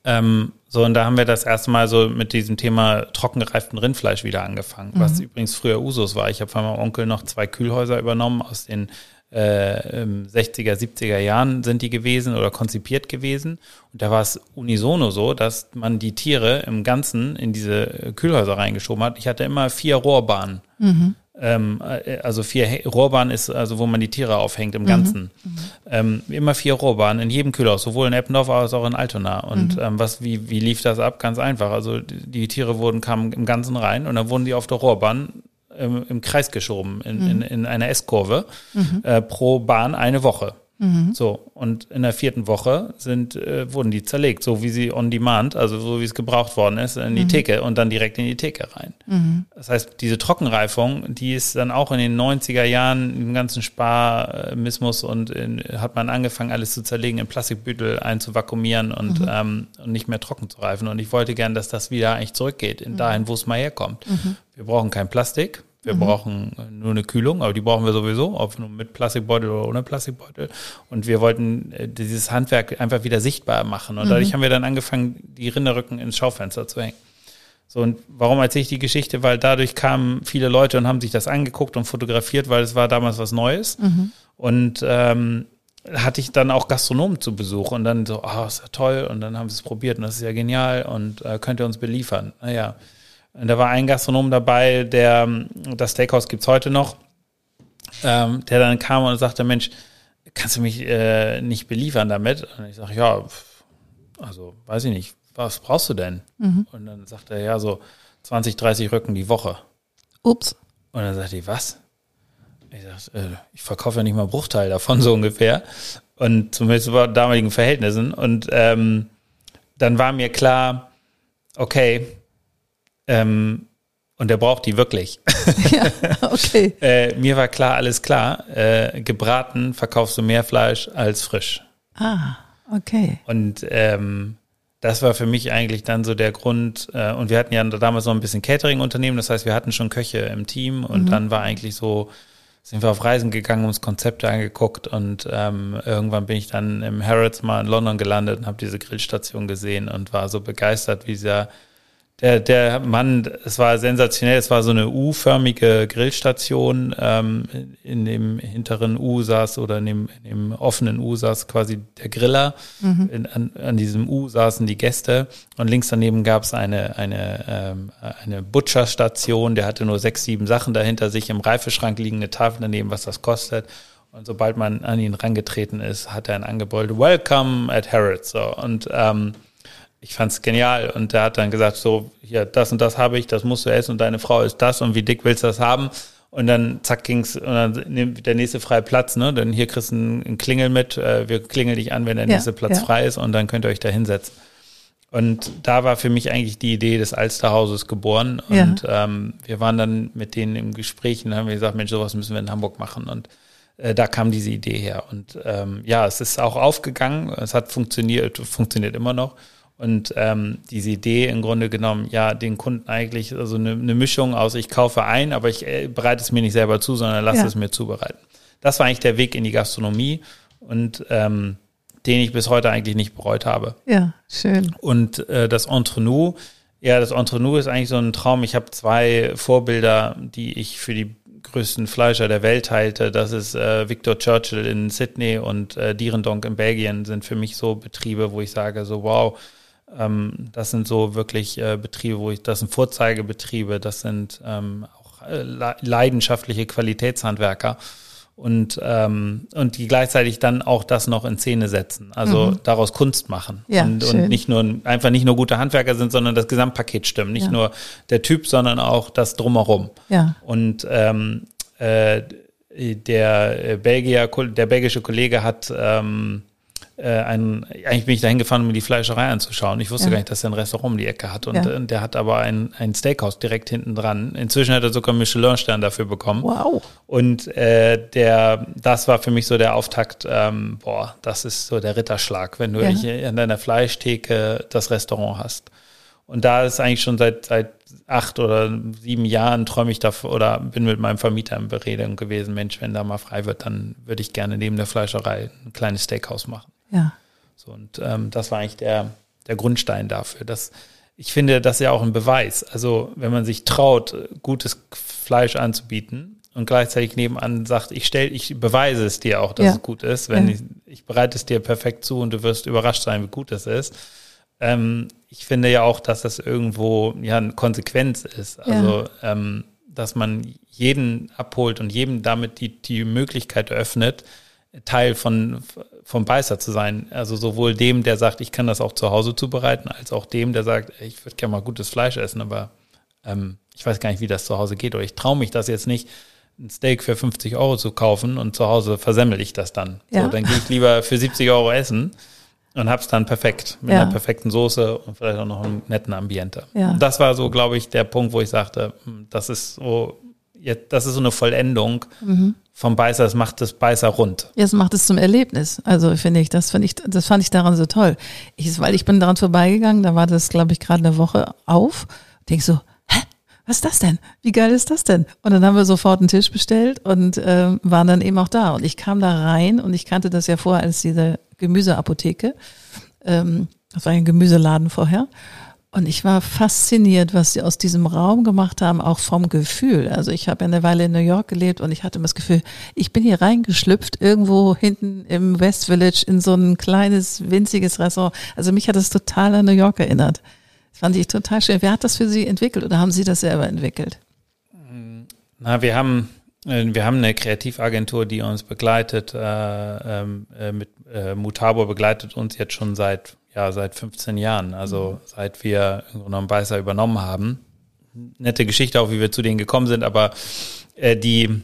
Ähm, so, und da haben wir das erste Mal so mit diesem Thema trockengereiften Rindfleisch wieder angefangen, mhm. was übrigens früher Usus war. Ich habe von meinem Onkel noch zwei Kühlhäuser übernommen aus den äh, 60er, 70er Jahren sind die gewesen oder konzipiert gewesen. Und da war es unisono so, dass man die Tiere im Ganzen in diese Kühlhäuser reingeschoben hat. Ich hatte immer vier Rohrbahnen. Mhm ähm, äh, also vier Rohrbahnen ist, also wo man die Tiere aufhängt im Ganzen. Mhm. Ähm, immer vier Rohrbahnen in jedem Kühlhaus, sowohl in Eppendorf als auch in Altona. Und mhm. ähm, was, wie, wie lief das ab? Ganz einfach. Also die, die, Tiere wurden, kamen im Ganzen rein und dann wurden die auf der Rohrbahn im, im Kreis geschoben, in, mhm. in, in einer S-Kurve, mhm. äh, pro Bahn eine Woche. Mhm. So, und in der vierten Woche sind, äh, wurden die zerlegt, so wie sie on demand, also so wie es gebraucht worden ist, in die mhm. Theke und dann direkt in die Theke rein. Mhm. Das heißt, diese Trockenreifung, die ist dann auch in den 90er Jahren im ganzen Sparmismus und in, hat man angefangen, alles zu zerlegen, in Plastikbüttel einzuvakuumieren und, mhm. ähm, und nicht mehr trocken zu reifen. Und ich wollte gern, dass das wieder eigentlich zurückgeht, in mhm. dahin, wo es mal herkommt. Mhm. Wir brauchen kein Plastik, wir mhm. brauchen nur eine Kühlung, aber die brauchen wir sowieso, ob nur mit Plastikbeutel oder ohne Plastikbeutel. Und wir wollten äh, dieses Handwerk einfach wieder sichtbar machen. Und mhm. dadurch haben wir dann angefangen, die Rinderrücken ins Schaufenster zu hängen. So, und warum erzähle ich die Geschichte? Weil dadurch kamen viele Leute und haben sich das angeguckt und fotografiert, weil es war damals was Neues. Mhm. Und ähm, hatte ich dann auch Gastronomen zu Besuch und dann so, ah, oh, ist ja toll. Und dann haben sie es probiert und das ist ja genial und äh, könnt ihr uns beliefern. Naja, da war ein Gastronom dabei, der, das Steakhouse gibt's heute noch, ähm, der dann kam und sagte, Mensch, kannst du mich äh, nicht beliefern damit? Und ich sage, ja, also weiß ich nicht, was brauchst du denn? Mhm. Und dann sagt er, ja, so 20, 30 Rücken die Woche. Ups. Und dann sagt die, was? Ich sag, äh, ich verkaufe ja nicht mal einen Bruchteil davon, so ungefähr. Und zumindest bei damaligen Verhältnissen. Und ähm, dann war mir klar, okay, ähm, und er braucht die wirklich. Ja, okay. äh, mir war klar, alles klar. Äh, gebraten verkaufst du mehr Fleisch als frisch. Ah, okay. Und ähm, das war für mich eigentlich dann so der Grund. Äh, und wir hatten ja damals noch ein bisschen Catering-Unternehmen, das heißt, wir hatten schon Köche im Team und mhm. dann war eigentlich so, sind wir auf Reisen gegangen, uns Konzepte angeguckt und ähm, irgendwann bin ich dann im Harrods mal in London gelandet und habe diese Grillstation gesehen und war so begeistert, wie dieser der, der Mann, es war sensationell, es war so eine U-förmige Grillstation. Ähm, in dem hinteren U saß oder in dem, in dem offenen U saß quasi der Griller. Mhm. In, an, an diesem U saßen die Gäste und links daneben gab es eine, eine, ähm, eine Butcherstation, der hatte nur sechs, sieben Sachen dahinter sich im Reifeschrank liegende Tafel daneben, was das kostet. Und sobald man an ihn rangetreten ist, hat er ein Angebot, Welcome at Harrods. So. Und ähm, ich fand's genial. Und der hat dann gesagt, so, hier, das und das habe ich, das musst du essen und deine Frau ist das und wie dick willst du das haben? Und dann zack ging's und dann nimmt der nächste freie Platz, ne? Denn hier kriegst du einen Klingel mit, äh, wir klingeln dich an, wenn der nächste ja, Platz ja. frei ist und dann könnt ihr euch da hinsetzen. Und da war für mich eigentlich die Idee des Alsterhauses geboren. Und ja. ähm, wir waren dann mit denen im Gespräch und haben gesagt, Mensch, sowas müssen wir in Hamburg machen. Und äh, da kam diese Idee her. Und ähm, ja, es ist auch aufgegangen, es hat funktioniert, funktioniert immer noch. Und ähm, diese Idee im Grunde genommen, ja, den Kunden eigentlich, also eine, eine Mischung aus, ich kaufe ein, aber ich äh, bereite es mir nicht selber zu, sondern lasse ja. es mir zubereiten. Das war eigentlich der Weg in die Gastronomie und ähm, den ich bis heute eigentlich nicht bereut habe. Ja, schön. Und äh, das Entre nous, ja, das Entre nous ist eigentlich so ein Traum. Ich habe zwei Vorbilder, die ich für die größten Fleischer der Welt halte. Das ist äh, Victor Churchill in Sydney und äh, Dierendonk in Belgien sind für mich so Betriebe, wo ich sage, so wow, ähm, das sind so wirklich äh, Betriebe, wo ich, das sind Vorzeigebetriebe, das sind ähm, auch äh, leidenschaftliche Qualitätshandwerker und ähm, und die gleichzeitig dann auch das noch in Szene setzen, also mhm. daraus Kunst machen ja, und, und nicht nur einfach nicht nur gute Handwerker sind, sondern das Gesamtpaket stimmt, nicht ja. nur der Typ, sondern auch das drumherum. Ja. Und ähm, äh, der Belgier, der belgische Kollege hat ähm, äh, ein, eigentlich bin ich dahin gefahren, um mir die Fleischerei anzuschauen. Ich wusste ja. gar nicht, dass er ein Restaurant um die Ecke hat. Und ja. äh, der hat aber ein, ein Steakhouse direkt hinten dran. Inzwischen hat er sogar einen Michelin-Stern dafür bekommen. Wow. Und äh, der, das war für mich so der Auftakt, ähm, boah, das ist so der Ritterschlag, wenn du ja. an deiner Fleischtheke das Restaurant hast. Und da ist eigentlich schon seit, seit acht oder sieben Jahren träume ich davor oder bin mit meinem Vermieter in Beredung gewesen, Mensch, wenn da mal frei wird, dann würde ich gerne neben der Fleischerei ein kleines Steakhouse machen. Ja. So, und ähm, das war eigentlich der, der Grundstein dafür. Dass, ich finde das ja auch ein Beweis. Also, wenn man sich traut, gutes Fleisch anzubieten und gleichzeitig nebenan sagt, ich stell, ich beweise es dir auch, dass ja. es gut ist, wenn ja. ich, ich bereite es dir perfekt zu und du wirst überrascht sein, wie gut es ist. Ähm, ich finde ja auch, dass das irgendwo ja eine Konsequenz ist. Also, ja. ähm, dass man jeden abholt und jedem damit die, die Möglichkeit eröffnet, Teil von, vom Beißer zu sein. Also sowohl dem, der sagt, ich kann das auch zu Hause zubereiten, als auch dem, der sagt, ich würde gerne mal gutes Fleisch essen, aber ähm, ich weiß gar nicht, wie das zu Hause geht. Oder ich traue mich das jetzt nicht, ein Steak für 50 Euro zu kaufen und zu Hause versemmel ich das dann. Ja. So, dann gehe ich lieber für 70 Euro essen und hab's dann perfekt mit ja. einer perfekten Soße und vielleicht auch noch einem netten Ambiente. Ja. Das war so, glaube ich, der Punkt, wo ich sagte, hm, das ist so, das ist so eine Vollendung mhm vom Beißer, das macht das Beißer rund. Ja, es macht es zum Erlebnis. Also finde ich, das ich, das fand ich daran so toll. Ich, weil ich bin daran vorbeigegangen, da war das, glaube ich, gerade eine Woche auf. Denk so, hä? Was ist das denn? Wie geil ist das denn? Und dann haben wir sofort einen Tisch bestellt und äh, waren dann eben auch da. Und ich kam da rein und ich kannte das ja vorher als diese Gemüseapotheke. Ähm, das war ein Gemüseladen vorher. Und ich war fasziniert, was sie aus diesem Raum gemacht haben, auch vom Gefühl. Also ich habe eine Weile in New York gelebt und ich hatte das Gefühl, ich bin hier reingeschlüpft, irgendwo hinten im West Village in so ein kleines, winziges Restaurant. Also mich hat das total an New York erinnert. Fand ich total schön. Wer hat das für Sie entwickelt oder haben Sie das selber entwickelt? Na, wir haben äh, wir haben eine Kreativagentur, die uns begleitet. Äh, ähm, äh, mit äh, Mutabo begleitet uns jetzt schon seit ja seit 15 Jahren. Also mhm. seit wir genommen Beißer übernommen haben. Nette Geschichte auch, wie wir zu denen gekommen sind, aber äh, die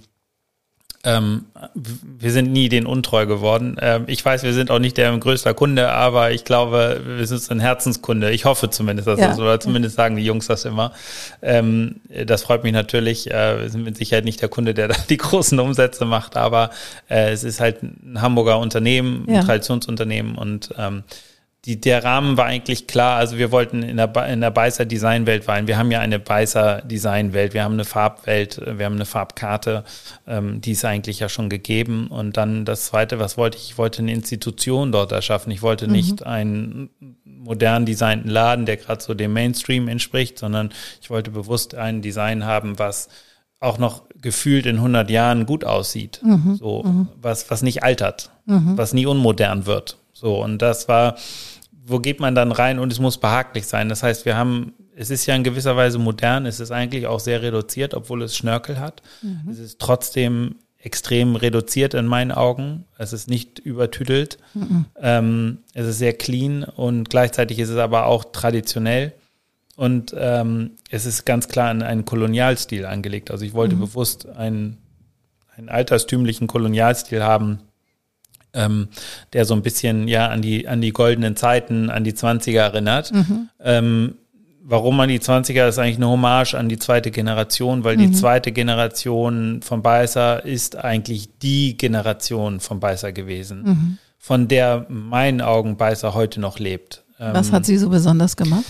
ähm, wir sind nie den untreu geworden. Ähm, ich weiß, wir sind auch nicht der größte Kunde, aber ich glaube, wir sind ein Herzenskunde. Ich hoffe zumindest, dass ja. das, oder zumindest sagen die Jungs das immer. Ähm, das freut mich natürlich. Äh, wir sind mit Sicherheit nicht der Kunde, der da die großen Umsätze macht, aber äh, es ist halt ein Hamburger Unternehmen, ein ja. Traditionsunternehmen und ähm, die, der Rahmen war eigentlich klar. Also wir wollten in der, in der Beißer Designwelt weilen. Wir haben ja eine Beißer Designwelt. Wir haben eine Farbwelt. Wir haben eine Farbkarte. Ähm, die ist eigentlich ja schon gegeben. Und dann das zweite, was wollte ich? Ich wollte eine Institution dort erschaffen. Ich wollte mhm. nicht einen modern designten Laden, der gerade so dem Mainstream entspricht, sondern ich wollte bewusst ein Design haben, was auch noch gefühlt in 100 Jahren gut aussieht. Mhm. So, mhm. was, was nicht altert, mhm. was nie unmodern wird. So, und das war, wo geht man dann rein und es muss behaglich sein. Das heißt, wir haben, es ist ja in gewisser Weise modern, es ist eigentlich auch sehr reduziert, obwohl es Schnörkel hat. Mhm. Es ist trotzdem extrem reduziert in meinen Augen. Es ist nicht übertüdelt. Mhm. Ähm, es ist sehr clean und gleichzeitig ist es aber auch traditionell. Und ähm, es ist ganz klar in einen Kolonialstil angelegt. Also ich wollte mhm. bewusst einen, einen alterstümlichen Kolonialstil haben, ähm, der so ein bisschen ja an die, an die goldenen Zeiten, an die 20er erinnert. Mhm. Ähm, warum an die 20er ist eigentlich eine Hommage an die zweite Generation, weil mhm. die zweite Generation von Beißer ist eigentlich die Generation von Beißer gewesen, mhm. von der in meinen Augen Beißer heute noch lebt. Was hat sie so besonders gemacht?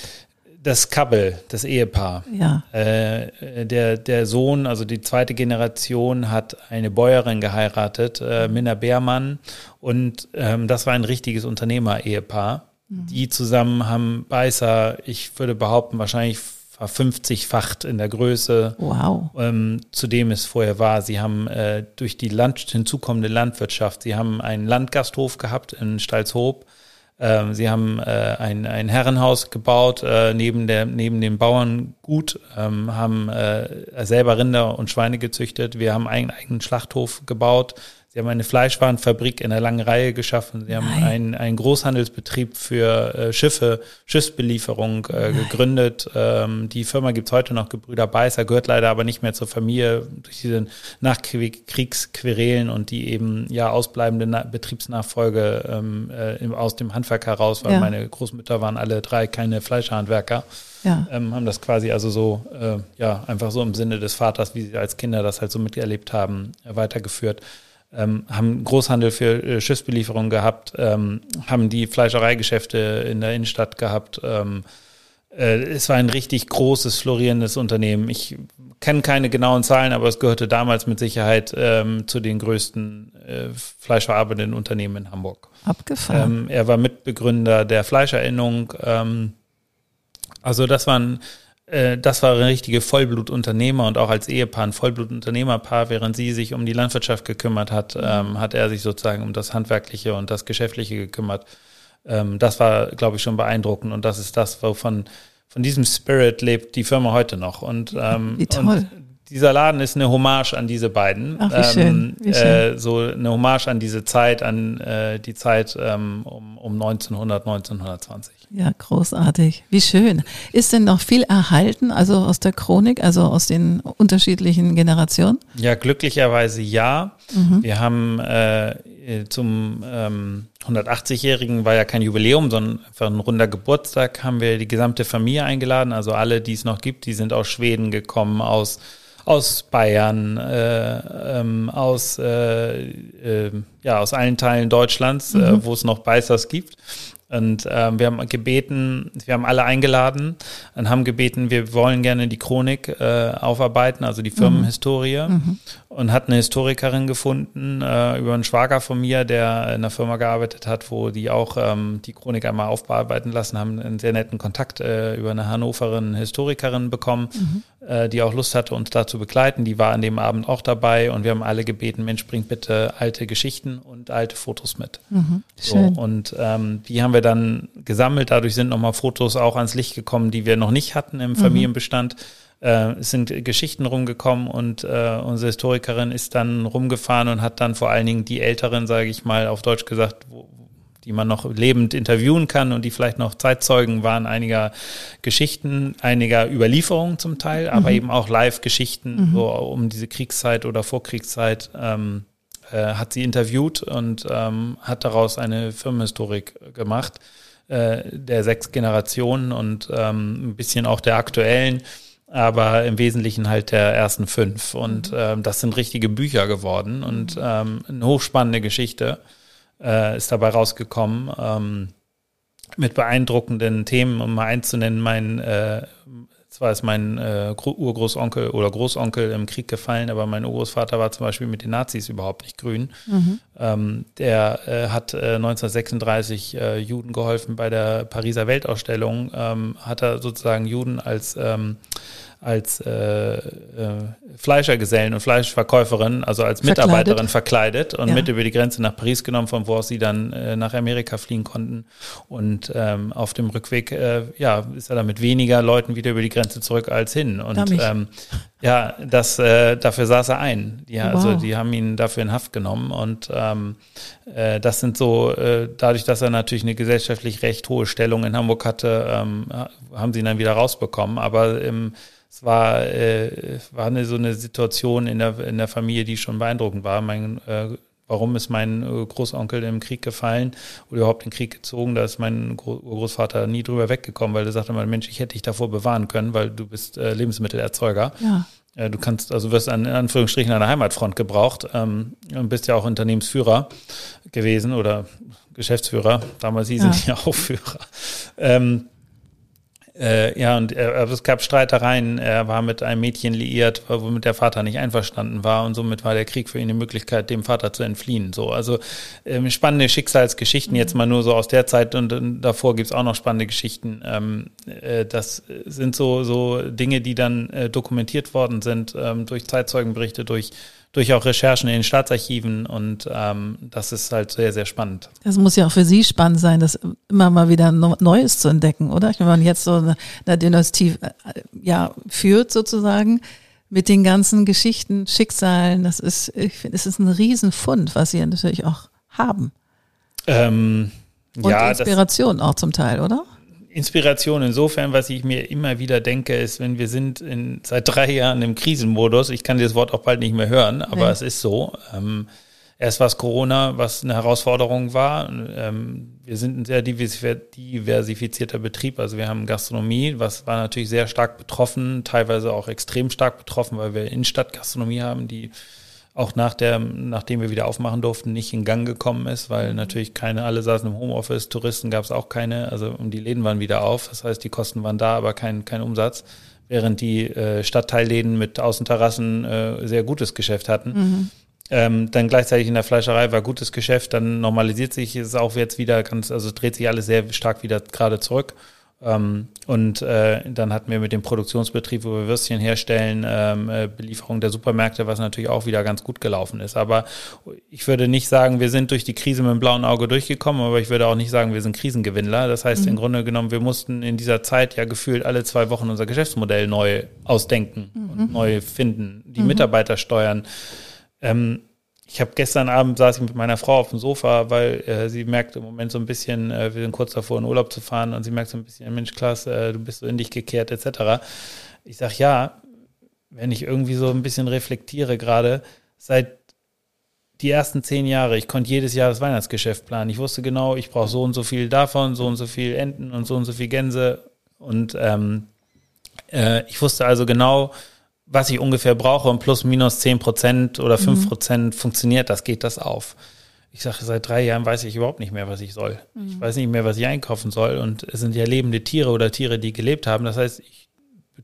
Das Couple, das Ehepaar. Ja. Äh, der, der Sohn, also die zweite Generation, hat eine Bäuerin geheiratet, äh, Minna Beermann. Und ähm, das war ein richtiges Unternehmer-Ehepaar. Mhm. Die zusammen haben Beißer, ich würde behaupten, wahrscheinlich 50-facht in der Größe, wow. ähm, zu dem es vorher war. Sie haben äh, durch die Land hinzukommende Landwirtschaft, sie haben einen Landgasthof gehabt in Stalzhoop ähm, sie haben äh, ein, ein Herrenhaus gebaut äh, neben, der, neben dem Bauerngut, ähm, haben äh, selber Rinder und Schweine gezüchtet. Wir haben einen eigenen Schlachthof gebaut. Sie haben eine Fleischwarenfabrik in der langen Reihe geschaffen. Sie haben einen, einen Großhandelsbetrieb für äh, Schiffe, Schiffsbelieferung äh, gegründet. Ähm, die Firma gibt's heute noch, Gebrüder Beißer, gehört leider aber nicht mehr zur Familie durch diese Nachkriegsquerelen und die eben ja ausbleibende Na Betriebsnachfolge ähm, äh, aus dem Handwerk heraus, weil ja. meine Großmütter waren alle drei keine Fleischhandwerker. Ja. Ähm, haben das quasi also so, äh, ja, einfach so im Sinne des Vaters, wie sie als Kinder das halt so miterlebt haben, weitergeführt ähm, haben Großhandel für äh, Schiffsbelieferung gehabt, ähm, haben die Fleischereigeschäfte in der Innenstadt gehabt. Ähm, äh, es war ein richtig großes, florierendes Unternehmen. Ich kenne keine genauen Zahlen, aber es gehörte damals mit Sicherheit ähm, zu den größten äh, fleischverarbeitenden Unternehmen in Hamburg. Abgefahren. Ähm, er war Mitbegründer der Fleischerinnung. Ähm, also das waren äh, das war ein richtige Vollblutunternehmer und auch als Ehepaar ein Vollblutunternehmerpaar, während sie sich um die Landwirtschaft gekümmert hat, mhm. ähm, hat er sich sozusagen um das Handwerkliche und das Geschäftliche gekümmert. Ähm, das war, glaube ich, schon beeindruckend und das ist das, wovon von diesem Spirit lebt die Firma heute noch. Und, ähm, Wie toll. Und dieser Laden ist eine Hommage an diese beiden. Ach, wie schön. Wie schön. Äh, so eine Hommage an diese Zeit, an äh, die Zeit ähm, um, um 1900, 1920. Ja, großartig. Wie schön. Ist denn noch viel erhalten, also aus der Chronik, also aus den unterschiedlichen Generationen? Ja, glücklicherweise ja. Mhm. Wir haben äh, zum ähm, 180-Jährigen war ja kein Jubiläum, sondern einfach ein runder Geburtstag, haben wir die gesamte Familie eingeladen, also alle, die es noch gibt, die sind aus Schweden gekommen, aus aus Bayern, äh, ähm, aus, äh, äh, ja, aus allen Teilen Deutschlands, äh, mhm. wo es noch Beißers gibt. Und ähm, wir haben gebeten, wir haben alle eingeladen und haben gebeten, wir wollen gerne die Chronik äh, aufarbeiten, also die Firmenhistorie. Mhm. mhm. Und hat eine Historikerin gefunden äh, über einen Schwager von mir, der in einer Firma gearbeitet hat, wo die auch ähm, die Chronik einmal aufbearbeiten lassen, haben einen sehr netten Kontakt äh, über eine Hannoverin Historikerin bekommen. Mhm. Äh, die auch Lust hatte, uns da zu begleiten. Die war an dem Abend auch dabei und wir haben alle gebeten, Mensch, bringt bitte alte Geschichten und alte Fotos mit. Mhm, so, und ähm, die haben wir dann gesammelt. Dadurch sind nochmal Fotos auch ans Licht gekommen, die wir noch nicht hatten im mhm. Familienbestand. Äh, es sind Geschichten rumgekommen und äh, unsere Historikerin ist dann rumgefahren und hat dann vor allen Dingen die Älteren, sage ich mal, auf Deutsch gesagt, wo, die man noch lebend interviewen kann und die vielleicht noch Zeitzeugen waren einiger Geschichten, einiger Überlieferungen zum Teil, aber mhm. eben auch Live-Geschichten mhm. so um diese Kriegszeit oder Vorkriegszeit. Ähm, äh, hat sie interviewt und ähm, hat daraus eine Firmenhistorik gemacht äh, der sechs Generationen und ähm, ein bisschen auch der aktuellen aber im Wesentlichen halt der ersten fünf. Und mhm. ähm, das sind richtige Bücher geworden und ähm, eine hochspannende Geschichte äh, ist dabei rausgekommen. Ähm, mit beeindruckenden Themen, um mal eins zu nennen, mein, äh, zwar ist mein äh, Urgroßonkel oder Großonkel im Krieg gefallen, aber mein Urgroßvater war zum Beispiel mit den Nazis überhaupt nicht grün. Mhm. Ähm, der äh, hat äh, 1936 äh, Juden geholfen bei der Pariser Weltausstellung, ähm, hat er sozusagen Juden als ähm, als äh, äh, Fleischergesellen und Fleischverkäuferin, also als Mitarbeiterin verkleidet, und ja. mit über die Grenze nach Paris genommen, von wo aus sie dann äh, nach Amerika fliehen konnten. Und ähm, auf dem Rückweg, äh, ja, ist er dann mit weniger Leuten wieder über die Grenze zurück als hin. Und ähm, ja, das äh, dafür saß er ein. Die, wow. Also die haben ihn dafür in Haft genommen. Und ähm, äh, das sind so, äh, dadurch, dass er natürlich eine gesellschaftlich recht hohe Stellung in Hamburg hatte, ähm, haben sie ihn dann wieder rausbekommen. Aber im es war, äh, war eine, so eine Situation in der, in der Familie, die schon beeindruckend war. Mein, äh, warum ist mein äh, Großonkel im Krieg gefallen oder überhaupt in den Krieg gezogen? Da ist mein Großvater nie drüber weggekommen, weil er sagte mal, Mensch, ich hätte dich davor bewahren können, weil du bist äh, Lebensmittelerzeuger. Ja. Äh, du kannst, also wirst an, in Anführungsstrichen an der Heimatfront gebraucht ähm, und bist ja auch Unternehmensführer gewesen oder Geschäftsführer. Damals hießen ja. die auch Führer. Ähm, äh, ja, und er, es gab Streitereien. Er war mit einem Mädchen liiert, womit der Vater nicht einverstanden war. Und somit war der Krieg für ihn eine Möglichkeit, dem Vater zu entfliehen. So, also ähm, spannende Schicksalsgeschichten jetzt mal nur so aus der Zeit und, und davor gibt's auch noch spannende Geschichten. Ähm, äh, das sind so, so Dinge, die dann äh, dokumentiert worden sind ähm, durch Zeitzeugenberichte, durch durch auch Recherchen in den Staatsarchiven und ähm, das ist halt sehr, sehr spannend. Das muss ja auch für Sie spannend sein, das immer mal wieder Neues zu entdecken, oder? Ich meine, wenn man jetzt so eine, eine Dynastie äh, ja, führt sozusagen mit den ganzen Geschichten, Schicksalen, das ist, ich finde, es ist ein Riesenfund, was Sie natürlich auch haben. Ähm, und ja, Inspiration auch zum Teil, oder? Inspiration insofern, was ich mir immer wieder denke, ist, wenn wir sind in, seit drei Jahren im Krisenmodus, ich kann das Wort auch bald nicht mehr hören, aber nee. es ist so. Ähm, erst war es Corona, was eine Herausforderung war. Ähm, wir sind ein sehr diversifizierter Betrieb, also wir haben Gastronomie, was war natürlich sehr stark betroffen, teilweise auch extrem stark betroffen, weil wir Innenstadtgastronomie haben, die auch nach der, nachdem wir wieder aufmachen durften, nicht in Gang gekommen ist, weil mhm. natürlich keine, alle saßen im Homeoffice, Touristen gab es auch keine, also und die Läden waren wieder auf, das heißt, die Kosten waren da, aber kein, kein Umsatz, während die äh, Stadtteilläden mit Außenterrassen äh, sehr gutes Geschäft hatten. Mhm. Ähm, dann gleichzeitig in der Fleischerei war gutes Geschäft, dann normalisiert sich es auch jetzt wieder ganz, also dreht sich alles sehr stark wieder gerade zurück. Ähm, und äh, dann hatten wir mit dem Produktionsbetrieb, wo wir Würstchen herstellen, ähm, äh, Belieferung der Supermärkte, was natürlich auch wieder ganz gut gelaufen ist. Aber ich würde nicht sagen, wir sind durch die Krise mit dem blauen Auge durchgekommen, aber ich würde auch nicht sagen, wir sind Krisengewinnler. Das heißt, mhm. im Grunde genommen, wir mussten in dieser Zeit ja gefühlt alle zwei Wochen unser Geschäftsmodell neu ausdenken mhm. und neu finden, die mhm. Mitarbeiter steuern. Ähm, ich habe gestern Abend saß ich mit meiner Frau auf dem Sofa, weil äh, sie merkt im Moment so ein bisschen, äh, wir sind kurz davor in Urlaub zu fahren und sie merkt so ein bisschen, Mensch, Klaas, äh, du bist so in dich gekehrt etc. Ich sag ja, wenn ich irgendwie so ein bisschen reflektiere gerade, seit die ersten zehn Jahre, ich konnte jedes Jahr das Weihnachtsgeschäft planen. Ich wusste genau, ich brauche so und so viel davon, so und so viel Enten und so und so viel Gänse und ähm, äh, ich wusste also genau, was ich ungefähr brauche und plus minus zehn Prozent oder fünf mhm. Prozent funktioniert das, geht das auf. Ich sage, seit drei Jahren weiß ich überhaupt nicht mehr, was ich soll. Mhm. Ich weiß nicht mehr, was ich einkaufen soll. Und es sind ja lebende Tiere oder Tiere, die gelebt haben. Das heißt, ich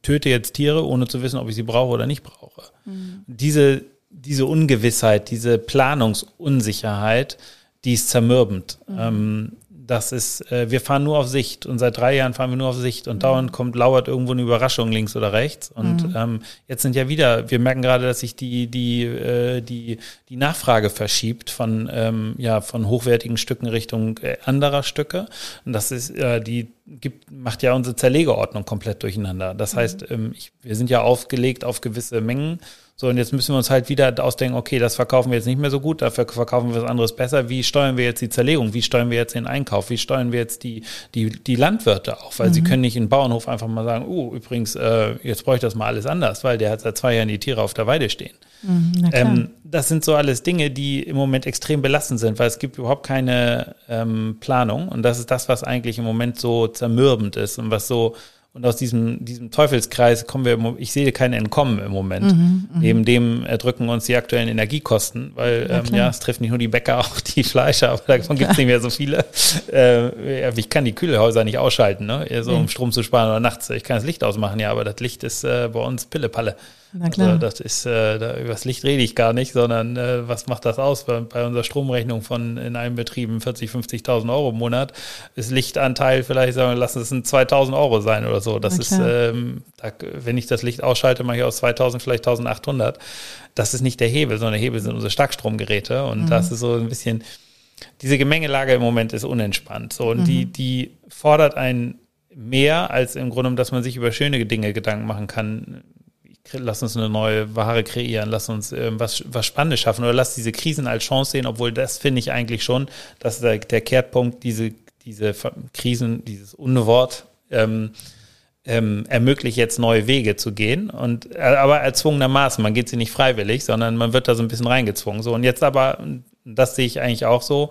töte jetzt Tiere, ohne zu wissen, ob ich sie brauche oder nicht brauche. Mhm. Diese, diese Ungewissheit, diese Planungsunsicherheit, die ist zermürbend. Mhm. Ähm, das ist, äh, wir fahren nur auf Sicht und seit drei Jahren fahren wir nur auf Sicht und dauernd kommt, lauert irgendwo eine Überraschung links oder rechts. Und mhm. ähm, jetzt sind ja wieder, wir merken gerade, dass sich die, die, äh, die, die Nachfrage verschiebt von, ähm, ja, von hochwertigen Stücken Richtung äh, anderer Stücke. Und das ist, äh, die gibt, macht ja unsere Zerlegeordnung komplett durcheinander. Das mhm. heißt, ähm, ich, wir sind ja aufgelegt auf gewisse Mengen so, und jetzt müssen wir uns halt wieder ausdenken, okay, das verkaufen wir jetzt nicht mehr so gut, dafür verkaufen wir was anderes besser. Wie steuern wir jetzt die Zerlegung? Wie steuern wir jetzt den Einkauf? Wie steuern wir jetzt die, die, die Landwirte auch? Weil mhm. sie können nicht in Bauernhof einfach mal sagen, oh, übrigens, äh, jetzt bräuchte ich das mal alles anders, weil der hat seit zwei Jahren die Tiere auf der Weide stehen. Mhm, ähm, das sind so alles Dinge, die im Moment extrem belastend sind, weil es gibt überhaupt keine ähm, Planung. Und das ist das, was eigentlich im Moment so zermürbend ist und was so und aus diesem, diesem Teufelskreis kommen wir, ich sehe kein Entkommen im Moment. Mhm, mhm, Neben dem erdrücken uns die aktuellen Energiekosten, weil ja, ähm, ja, es trifft nicht nur die Bäcker, auch die Fleischer, aber davon gibt es nicht mehr so viele. Äh, ich kann die Kühlhäuser nicht ausschalten, ne? so um Strom zu sparen oder nachts. Ich kann das Licht ausmachen, ja, aber das Licht ist äh, bei uns Pillepalle. Na also klar. Also das ist, äh, da, über das Licht rede ich gar nicht, sondern äh, was macht das aus? Bei, bei unserer Stromrechnung von in einem Betrieben 40, 50.000 Euro im Monat ist Lichtanteil vielleicht, sagen wir, lassen es 2.000 Euro sein oder so. Das ist, ähm, da, wenn ich das Licht ausschalte, mache ich aus 2.000 vielleicht 1.800. Das ist nicht der Hebel, sondern der Hebel sind unsere Starkstromgeräte und mhm. das ist so ein bisschen, diese Gemengelage im Moment ist unentspannt. So, und mhm. die, die fordert einen mehr als im Grunde, dass man sich über schöne Dinge Gedanken machen kann lass uns eine neue Ware kreieren, lass uns äh, was, was Spannendes schaffen oder lass diese Krisen als Chance sehen, obwohl das finde ich eigentlich schon, dass der, der Kehrtpunkt, diese, diese Krisen, dieses Unwort, ähm, ähm, ermöglicht jetzt neue Wege zu gehen und äh, aber erzwungenermaßen, man geht sie nicht freiwillig, sondern man wird da so ein bisschen reingezwungen. So und jetzt aber, das sehe ich eigentlich auch so,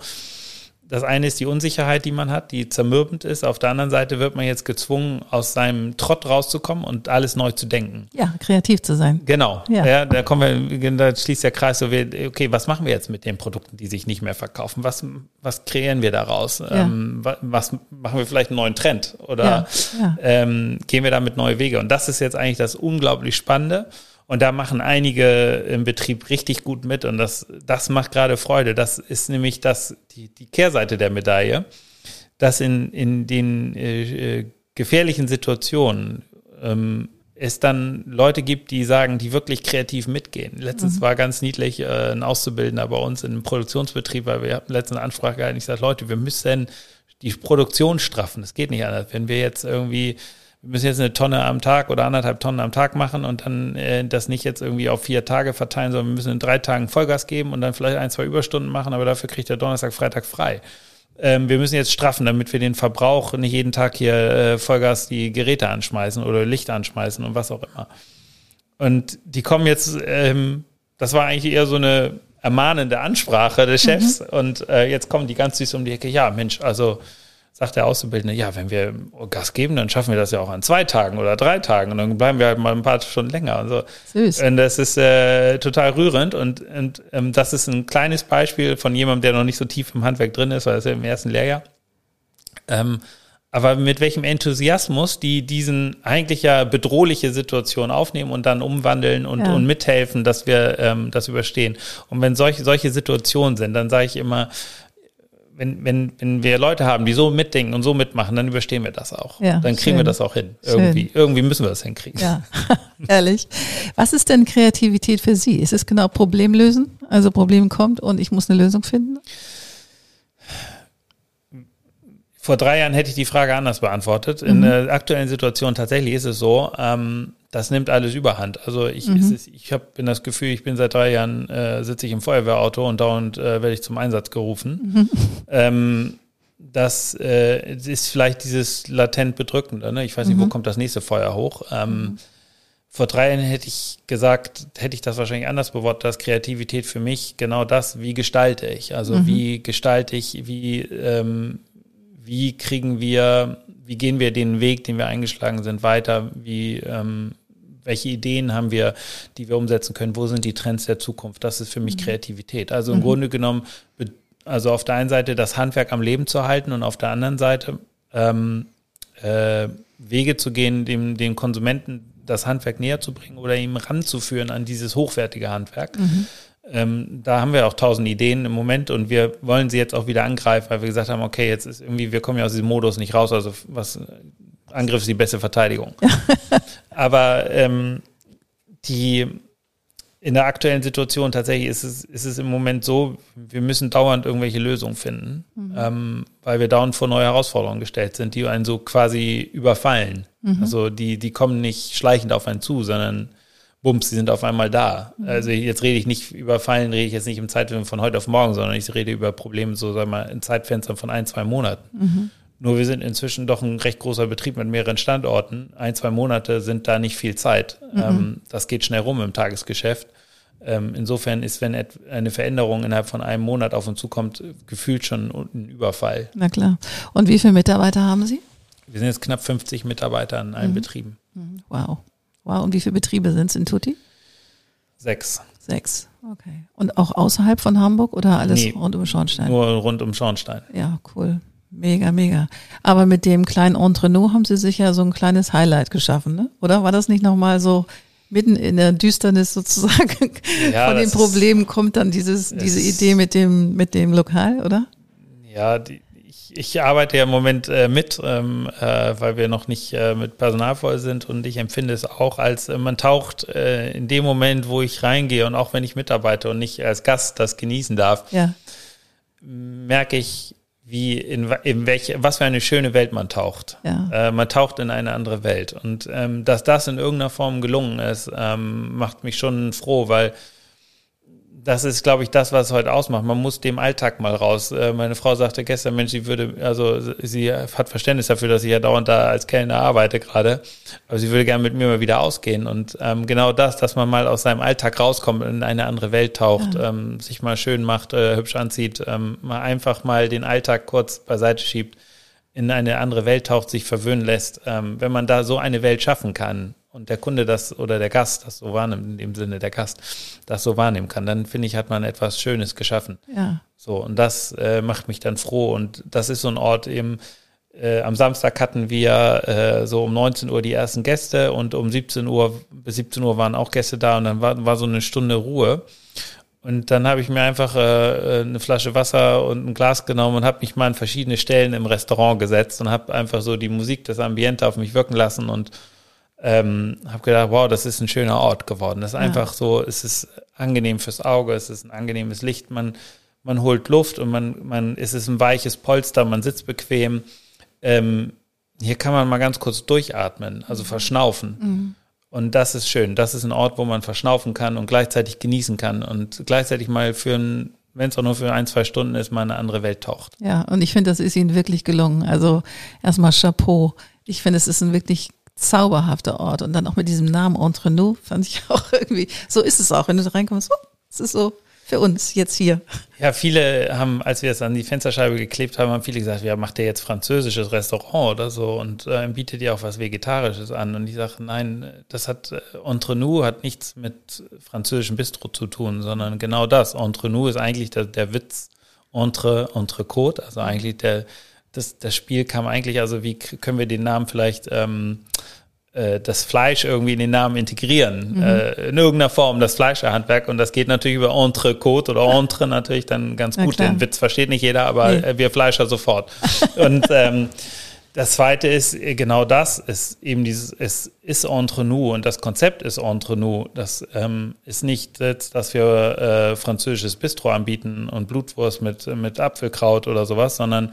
das eine ist die Unsicherheit, die man hat, die zermürbend ist. Auf der anderen Seite wird man jetzt gezwungen, aus seinem Trott rauszukommen und alles neu zu denken. Ja, kreativ zu sein. Genau. Ja, ja da kommen wir, da schließt der Kreis so, okay, was machen wir jetzt mit den Produkten, die sich nicht mehr verkaufen? Was, was kreieren wir daraus? Ja. Ähm, was machen wir vielleicht einen neuen Trend? Oder ja. Ähm, gehen wir damit neue Wege? Und das ist jetzt eigentlich das unglaublich Spannende. Und da machen einige im Betrieb richtig gut mit und das, das macht gerade Freude. Das ist nämlich das, die, die Kehrseite der Medaille, dass in, in den äh, gefährlichen Situationen ähm, es dann Leute gibt, die sagen, die wirklich kreativ mitgehen. Letztens mhm. war ganz niedlich äh, ein Auszubildender bei uns in einem Produktionsbetrieb, weil wir hatten letztens eine Anfrage gehalten. Ich sage, Leute, wir müssen die Produktion straffen. Das geht nicht anders. Wenn wir jetzt irgendwie wir müssen jetzt eine Tonne am Tag oder anderthalb Tonnen am Tag machen und dann äh, das nicht jetzt irgendwie auf vier Tage verteilen, sondern wir müssen in drei Tagen Vollgas geben und dann vielleicht ein, zwei Überstunden machen, aber dafür kriegt der Donnerstag, Freitag frei. Ähm, wir müssen jetzt straffen, damit wir den Verbrauch nicht jeden Tag hier äh, Vollgas die Geräte anschmeißen oder Licht anschmeißen und was auch immer. Und die kommen jetzt, ähm, das war eigentlich eher so eine ermahnende Ansprache des Chefs mhm. und äh, jetzt kommen die ganz süß um die Ecke, ja Mensch, also sagt der Auszubildende, ja, wenn wir Gas geben, dann schaffen wir das ja auch an zwei Tagen oder drei Tagen und dann bleiben wir halt mal ein paar Stunden länger und so. Süß. Und das ist äh, total rührend und, und ähm, das ist ein kleines Beispiel von jemandem, der noch nicht so tief im Handwerk drin ist, weil er ist ja im ersten Lehrjahr. Ähm, aber mit welchem Enthusiasmus die diesen eigentlich ja bedrohliche Situation aufnehmen und dann umwandeln und, ja. und mithelfen, dass wir ähm, das überstehen. Und wenn solche, solche Situationen sind, dann sage ich immer, wenn, wenn, wenn wir Leute haben, die so mitdenken und so mitmachen, dann überstehen wir das auch. Ja, dann kriegen schön. wir das auch hin. Irgendwie, schön. irgendwie müssen wir das hinkriegen. Ja, ehrlich. Was ist denn Kreativität für Sie? Ist es genau Problem lösen? Also Problem kommt und ich muss eine Lösung finden? Vor drei Jahren hätte ich die Frage anders beantwortet. In mhm. der aktuellen Situation tatsächlich ist es so, ähm, das nimmt alles überhand. Also ich, mhm. ist, ich habe das Gefühl, ich bin seit drei Jahren, äh, sitze ich im Feuerwehrauto und dauernd äh, werde ich zum Einsatz gerufen. Mhm. Ähm, das äh, ist vielleicht dieses latent Bedrückende. Ne? Ich weiß nicht, mhm. wo kommt das nächste Feuer hoch. Ähm, mhm. vor drei Jahren hätte ich gesagt, hätte ich das wahrscheinlich anders bewortet, dass Kreativität für mich genau das, wie gestalte ich. Also mhm. wie gestalte ich, wie, ähm, wie kriegen wir, wie gehen wir den Weg, den wir eingeschlagen sind, weiter, wie ähm, welche Ideen haben wir, die wir umsetzen können? Wo sind die Trends der Zukunft? Das ist für mich mhm. Kreativität. Also im mhm. Grunde genommen, also auf der einen Seite das Handwerk am Leben zu halten und auf der anderen Seite ähm, äh, Wege zu gehen, dem, dem Konsumenten das Handwerk näher zu bringen oder ihm ranzuführen an dieses hochwertige Handwerk. Mhm. ähm, da haben wir auch tausend Ideen im Moment und wir wollen sie jetzt auch wieder angreifen, weil wir gesagt haben, okay, jetzt ist irgendwie, wir kommen ja aus diesem Modus nicht raus, also was Angriff ist die beste Verteidigung. Aber ähm, die in der aktuellen Situation tatsächlich ist es, ist es im Moment so, wir müssen dauernd irgendwelche Lösungen finden, mhm. ähm, weil wir dauernd vor neue Herausforderungen gestellt sind, die einen so quasi überfallen. Mhm. Also die, die kommen nicht schleichend auf einen zu, sondern bums, sie sind auf einmal da. Mhm. Also jetzt rede ich nicht über Fallen, rede ich jetzt nicht im Zeitfenster von heute auf morgen, sondern ich rede über Probleme so, sagen wir mal, in Zeitfenstern von ein, zwei Monaten. Nur wir sind inzwischen doch ein recht großer Betrieb mit mehreren Standorten. Ein, zwei Monate sind da nicht viel Zeit. Mhm. Ähm, das geht schnell rum im Tagesgeschäft. Ähm, insofern ist, wenn eine Veränderung innerhalb von einem Monat auf uns zukommt, gefühlt schon ein Überfall. Na klar. Und wie viele Mitarbeiter haben Sie? Wir sind jetzt knapp 50 Mitarbeiter in allen mhm. Betrieben. Mhm. Wow. Wow. Und wie viele Betriebe sind es in Tutti? Sechs. Sechs. Okay. Und auch außerhalb von Hamburg oder alles nee, rund um Schornstein? Nur rund um Schornstein. Ja, cool. Mega, mega. Aber mit dem kleinen Entrenot haben Sie sich ja so ein kleines Highlight geschaffen, ne? Oder war das nicht nochmal so mitten in der Düsternis sozusagen ja, von den Problemen kommt dann dieses, diese Idee mit dem, mit dem Lokal, oder? Ja, die, ich, ich arbeite ja im Moment äh, mit, ähm, äh, weil wir noch nicht äh, mit Personal voll sind und ich empfinde es auch als, äh, man taucht äh, in dem Moment, wo ich reingehe und auch wenn ich mitarbeite und nicht als Gast das genießen darf, ja. merke ich, wie in, in welche, was für eine schöne Welt man taucht. Ja. Äh, man taucht in eine andere Welt. Und ähm, dass das in irgendeiner Form gelungen ist, ähm, macht mich schon froh, weil das ist, glaube ich, das, was es heute ausmacht. Man muss dem Alltag mal raus. Äh, meine Frau sagte gestern, Mensch, sie würde, also sie hat Verständnis dafür, dass ich ja dauernd da als Kellner arbeite gerade, aber sie würde gerne mit mir mal wieder ausgehen. Und ähm, genau das, dass man mal aus seinem Alltag rauskommt, in eine andere Welt taucht, ja. ähm, sich mal schön macht, äh, hübsch anzieht, ähm, mal einfach mal den Alltag kurz beiseite schiebt, in eine andere Welt taucht, sich verwöhnen lässt. Ähm, wenn man da so eine Welt schaffen kann, und der Kunde das oder der Gast das so wahrnimmt, in dem Sinne der Gast das so wahrnehmen kann, dann finde ich, hat man etwas Schönes geschaffen. Ja. So, und das äh, macht mich dann froh. Und das ist so ein Ort eben, äh, am Samstag hatten wir äh, so um 19 Uhr die ersten Gäste und um 17 Uhr, bis 17 Uhr waren auch Gäste da und dann war, war so eine Stunde Ruhe. Und dann habe ich mir einfach äh, eine Flasche Wasser und ein Glas genommen und habe mich mal an verschiedene Stellen im Restaurant gesetzt und habe einfach so die Musik, das Ambiente auf mich wirken lassen und ähm, habe gedacht, wow, das ist ein schöner Ort geworden. Das ist ja. einfach so, es ist angenehm fürs Auge, es ist ein angenehmes Licht, man, man holt Luft und man, man, es ist ein weiches Polster, man sitzt bequem. Ähm, hier kann man mal ganz kurz durchatmen, also verschnaufen. Mhm. Und das ist schön. Das ist ein Ort, wo man verschnaufen kann und gleichzeitig genießen kann und gleichzeitig mal für ein, wenn es auch nur für ein, zwei Stunden ist, mal eine andere Welt taucht. Ja, und ich finde, das ist Ihnen wirklich gelungen. Also erstmal Chapeau. Ich finde, es ist ein wirklich zauberhafter Ort. Und dann auch mit diesem Namen Entre nous fand ich auch irgendwie, so ist es auch, wenn du da reinkommst, oh, es ist so für uns jetzt hier. Ja, viele haben, als wir es an die Fensterscheibe geklebt haben, haben viele gesagt, ja, macht der jetzt französisches Restaurant oder so und äh, bietet ihr auch was Vegetarisches an. Und ich sage, nein, das hat äh, Entre nous hat nichts mit französischem Bistro zu tun, sondern genau das. Entre nous ist eigentlich der, der Witz Entre, Entrecote, also eigentlich der, das, das Spiel kam eigentlich, also wie können wir den Namen vielleicht ähm, äh, das Fleisch irgendwie in den Namen integrieren, mhm. äh, in irgendeiner Form, das Fleischerhandwerk. Und das geht natürlich über Entrecote oder Entre natürlich dann ganz gut. Klar. Den Witz versteht nicht jeder, aber nee. wir Fleischer sofort. Und ähm, das zweite ist äh, genau das, ist eben dieses, es ist entre nous und das Konzept ist entre nous. Das ähm, ist nicht, dass wir äh, französisches Bistro anbieten und Blutwurst mit, mit Apfelkraut oder sowas, sondern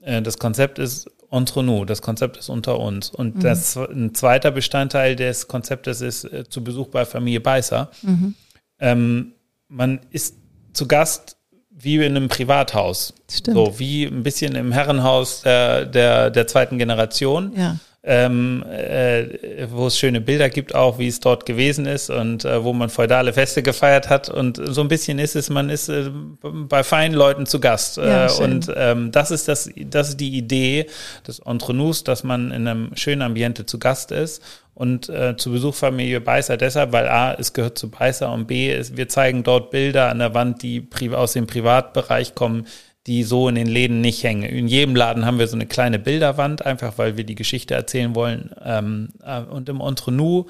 das Konzept ist entre nous, das Konzept ist unter uns. Und mhm. das, ein zweiter Bestandteil des Konzeptes ist äh, zu Besuch bei Familie Beißer. Mhm. Ähm, man ist zu Gast wie in einem Privathaus. Stimmt. So wie ein bisschen im Herrenhaus der, der, der zweiten Generation. Ja ähm, äh, wo es schöne Bilder gibt, auch wie es dort gewesen ist und äh, wo man feudale Feste gefeiert hat. Und so ein bisschen ist es, man ist äh, bei feinen Leuten zu Gast. Ja, äh, und ähm, das ist das, das ist die Idee des Entre nous, dass man in einem schönen Ambiente zu Gast ist und äh, zu Besuch Familie Beißer deshalb, weil A, es gehört zu Beißer und B, ist, wir zeigen dort Bilder an der Wand, die aus dem Privatbereich kommen, die so in den Läden nicht hängen. In jedem Laden haben wir so eine kleine Bilderwand, einfach weil wir die Geschichte erzählen wollen. Ähm, äh, und im Entre nous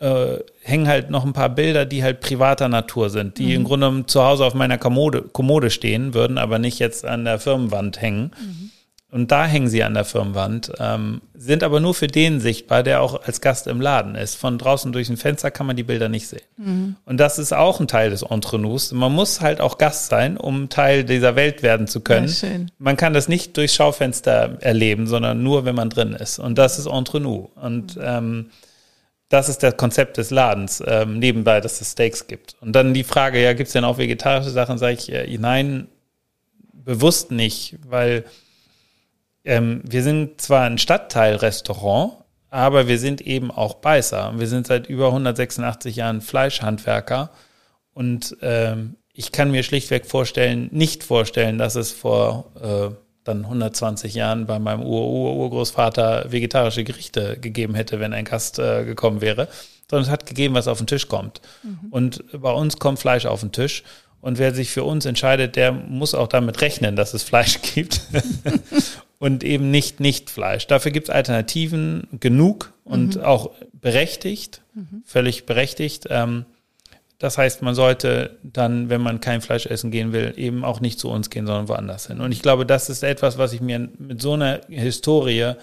äh, hängen halt noch ein paar Bilder, die halt privater Natur sind, die mhm. im Grunde zu Hause auf meiner Kommode, Kommode stehen, würden aber nicht jetzt an der Firmenwand hängen. Mhm. Und da hängen sie an der Firmenwand, ähm, sind aber nur für den sichtbar, der auch als Gast im Laden ist. Von draußen durch ein Fenster kann man die Bilder nicht sehen. Mhm. Und das ist auch ein Teil des Entre-nous. Man muss halt auch Gast sein, um Teil dieser Welt werden zu können. Ja, man kann das nicht durchs Schaufenster erleben, sondern nur, wenn man drin ist. Und das ist Entre-nous. Und ähm, das ist das Konzept des Ladens, ähm, nebenbei, dass es Steaks gibt. Und dann die Frage, ja, gibt es denn auch vegetarische Sachen? Sage ich, äh, nein, bewusst nicht, weil ähm, wir sind zwar ein Stadtteilrestaurant, aber wir sind eben auch Beißer. Wir sind seit über 186 Jahren Fleischhandwerker und ähm, ich kann mir schlichtweg vorstellen, nicht vorstellen, dass es vor äh, dann 120 Jahren bei meinem Ur-Urgroßvater vegetarische Gerichte gegeben hätte, wenn ein Gast äh, gekommen wäre, sondern es hat gegeben, was auf den Tisch kommt. Mhm. Und bei uns kommt Fleisch auf den Tisch. Und wer sich für uns entscheidet, der muss auch damit rechnen, dass es Fleisch gibt. Und eben nicht Nicht-Fleisch. Dafür gibt es Alternativen genug und mhm. auch berechtigt, mhm. völlig berechtigt. Ähm, das heißt, man sollte dann, wenn man kein Fleisch essen gehen will, eben auch nicht zu uns gehen, sondern woanders hin. Und ich glaube, das ist etwas, was ich mir mit so einer Historie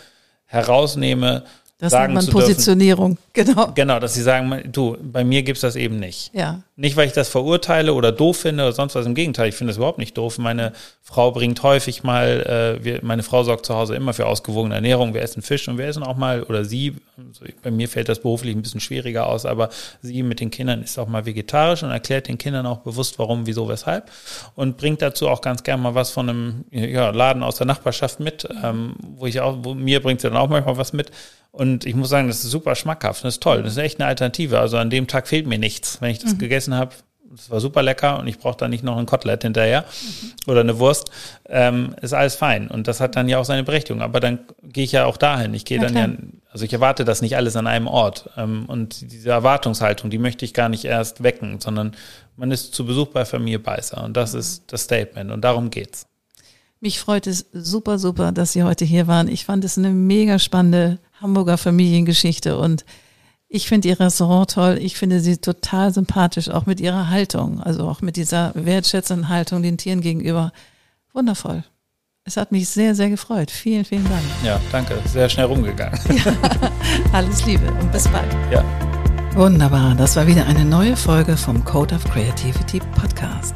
herausnehme das sagen nennt man Positionierung, dürfen, genau. Genau, dass sie sagen, du, bei mir gibt's das eben nicht. Ja. Nicht, weil ich das verurteile oder doof finde oder sonst was. Im Gegenteil, ich finde das überhaupt nicht doof. Meine Frau bringt häufig mal, äh, wir, meine Frau sorgt zu Hause immer für ausgewogene Ernährung. Wir essen Fisch und wir essen auch mal, oder sie, also bei mir fällt das beruflich ein bisschen schwieriger aus, aber sie mit den Kindern ist auch mal vegetarisch und erklärt den Kindern auch bewusst, warum, wieso, weshalb. Und bringt dazu auch ganz gern mal was von einem ja, Laden aus der Nachbarschaft mit, ähm, wo ich auch, wo mir bringt sie dann auch manchmal was mit und ich muss sagen, das ist super schmackhaft. Das ist toll. Das ist echt eine Alternative. Also an dem Tag fehlt mir nichts. Wenn ich das mhm. gegessen habe, das war super lecker und ich brauche da nicht noch ein Kotelett hinterher mhm. oder eine Wurst, ähm, ist alles fein. Und das hat dann ja auch seine Berechtigung. Aber dann gehe ich ja auch dahin. Ich gehe ja, dann klar. ja, also ich erwarte das nicht alles an einem Ort. Ähm, und diese Erwartungshaltung, die möchte ich gar nicht erst wecken, sondern man ist zu Besuch bei Familie Beißer. Und das mhm. ist das Statement. Und darum geht's. Mich freut es super, super, dass Sie heute hier waren. Ich fand es eine mega spannende Hamburger Familiengeschichte und ich finde ihr Restaurant toll. Ich finde sie total sympathisch, auch mit ihrer Haltung, also auch mit dieser wertschätzenden Haltung den Tieren gegenüber. Wundervoll. Es hat mich sehr, sehr gefreut. Vielen, vielen Dank. Ja, danke. Sehr schnell rumgegangen. Ja, alles Liebe und bis bald. Ja. Wunderbar. Das war wieder eine neue Folge vom Code of Creativity Podcast.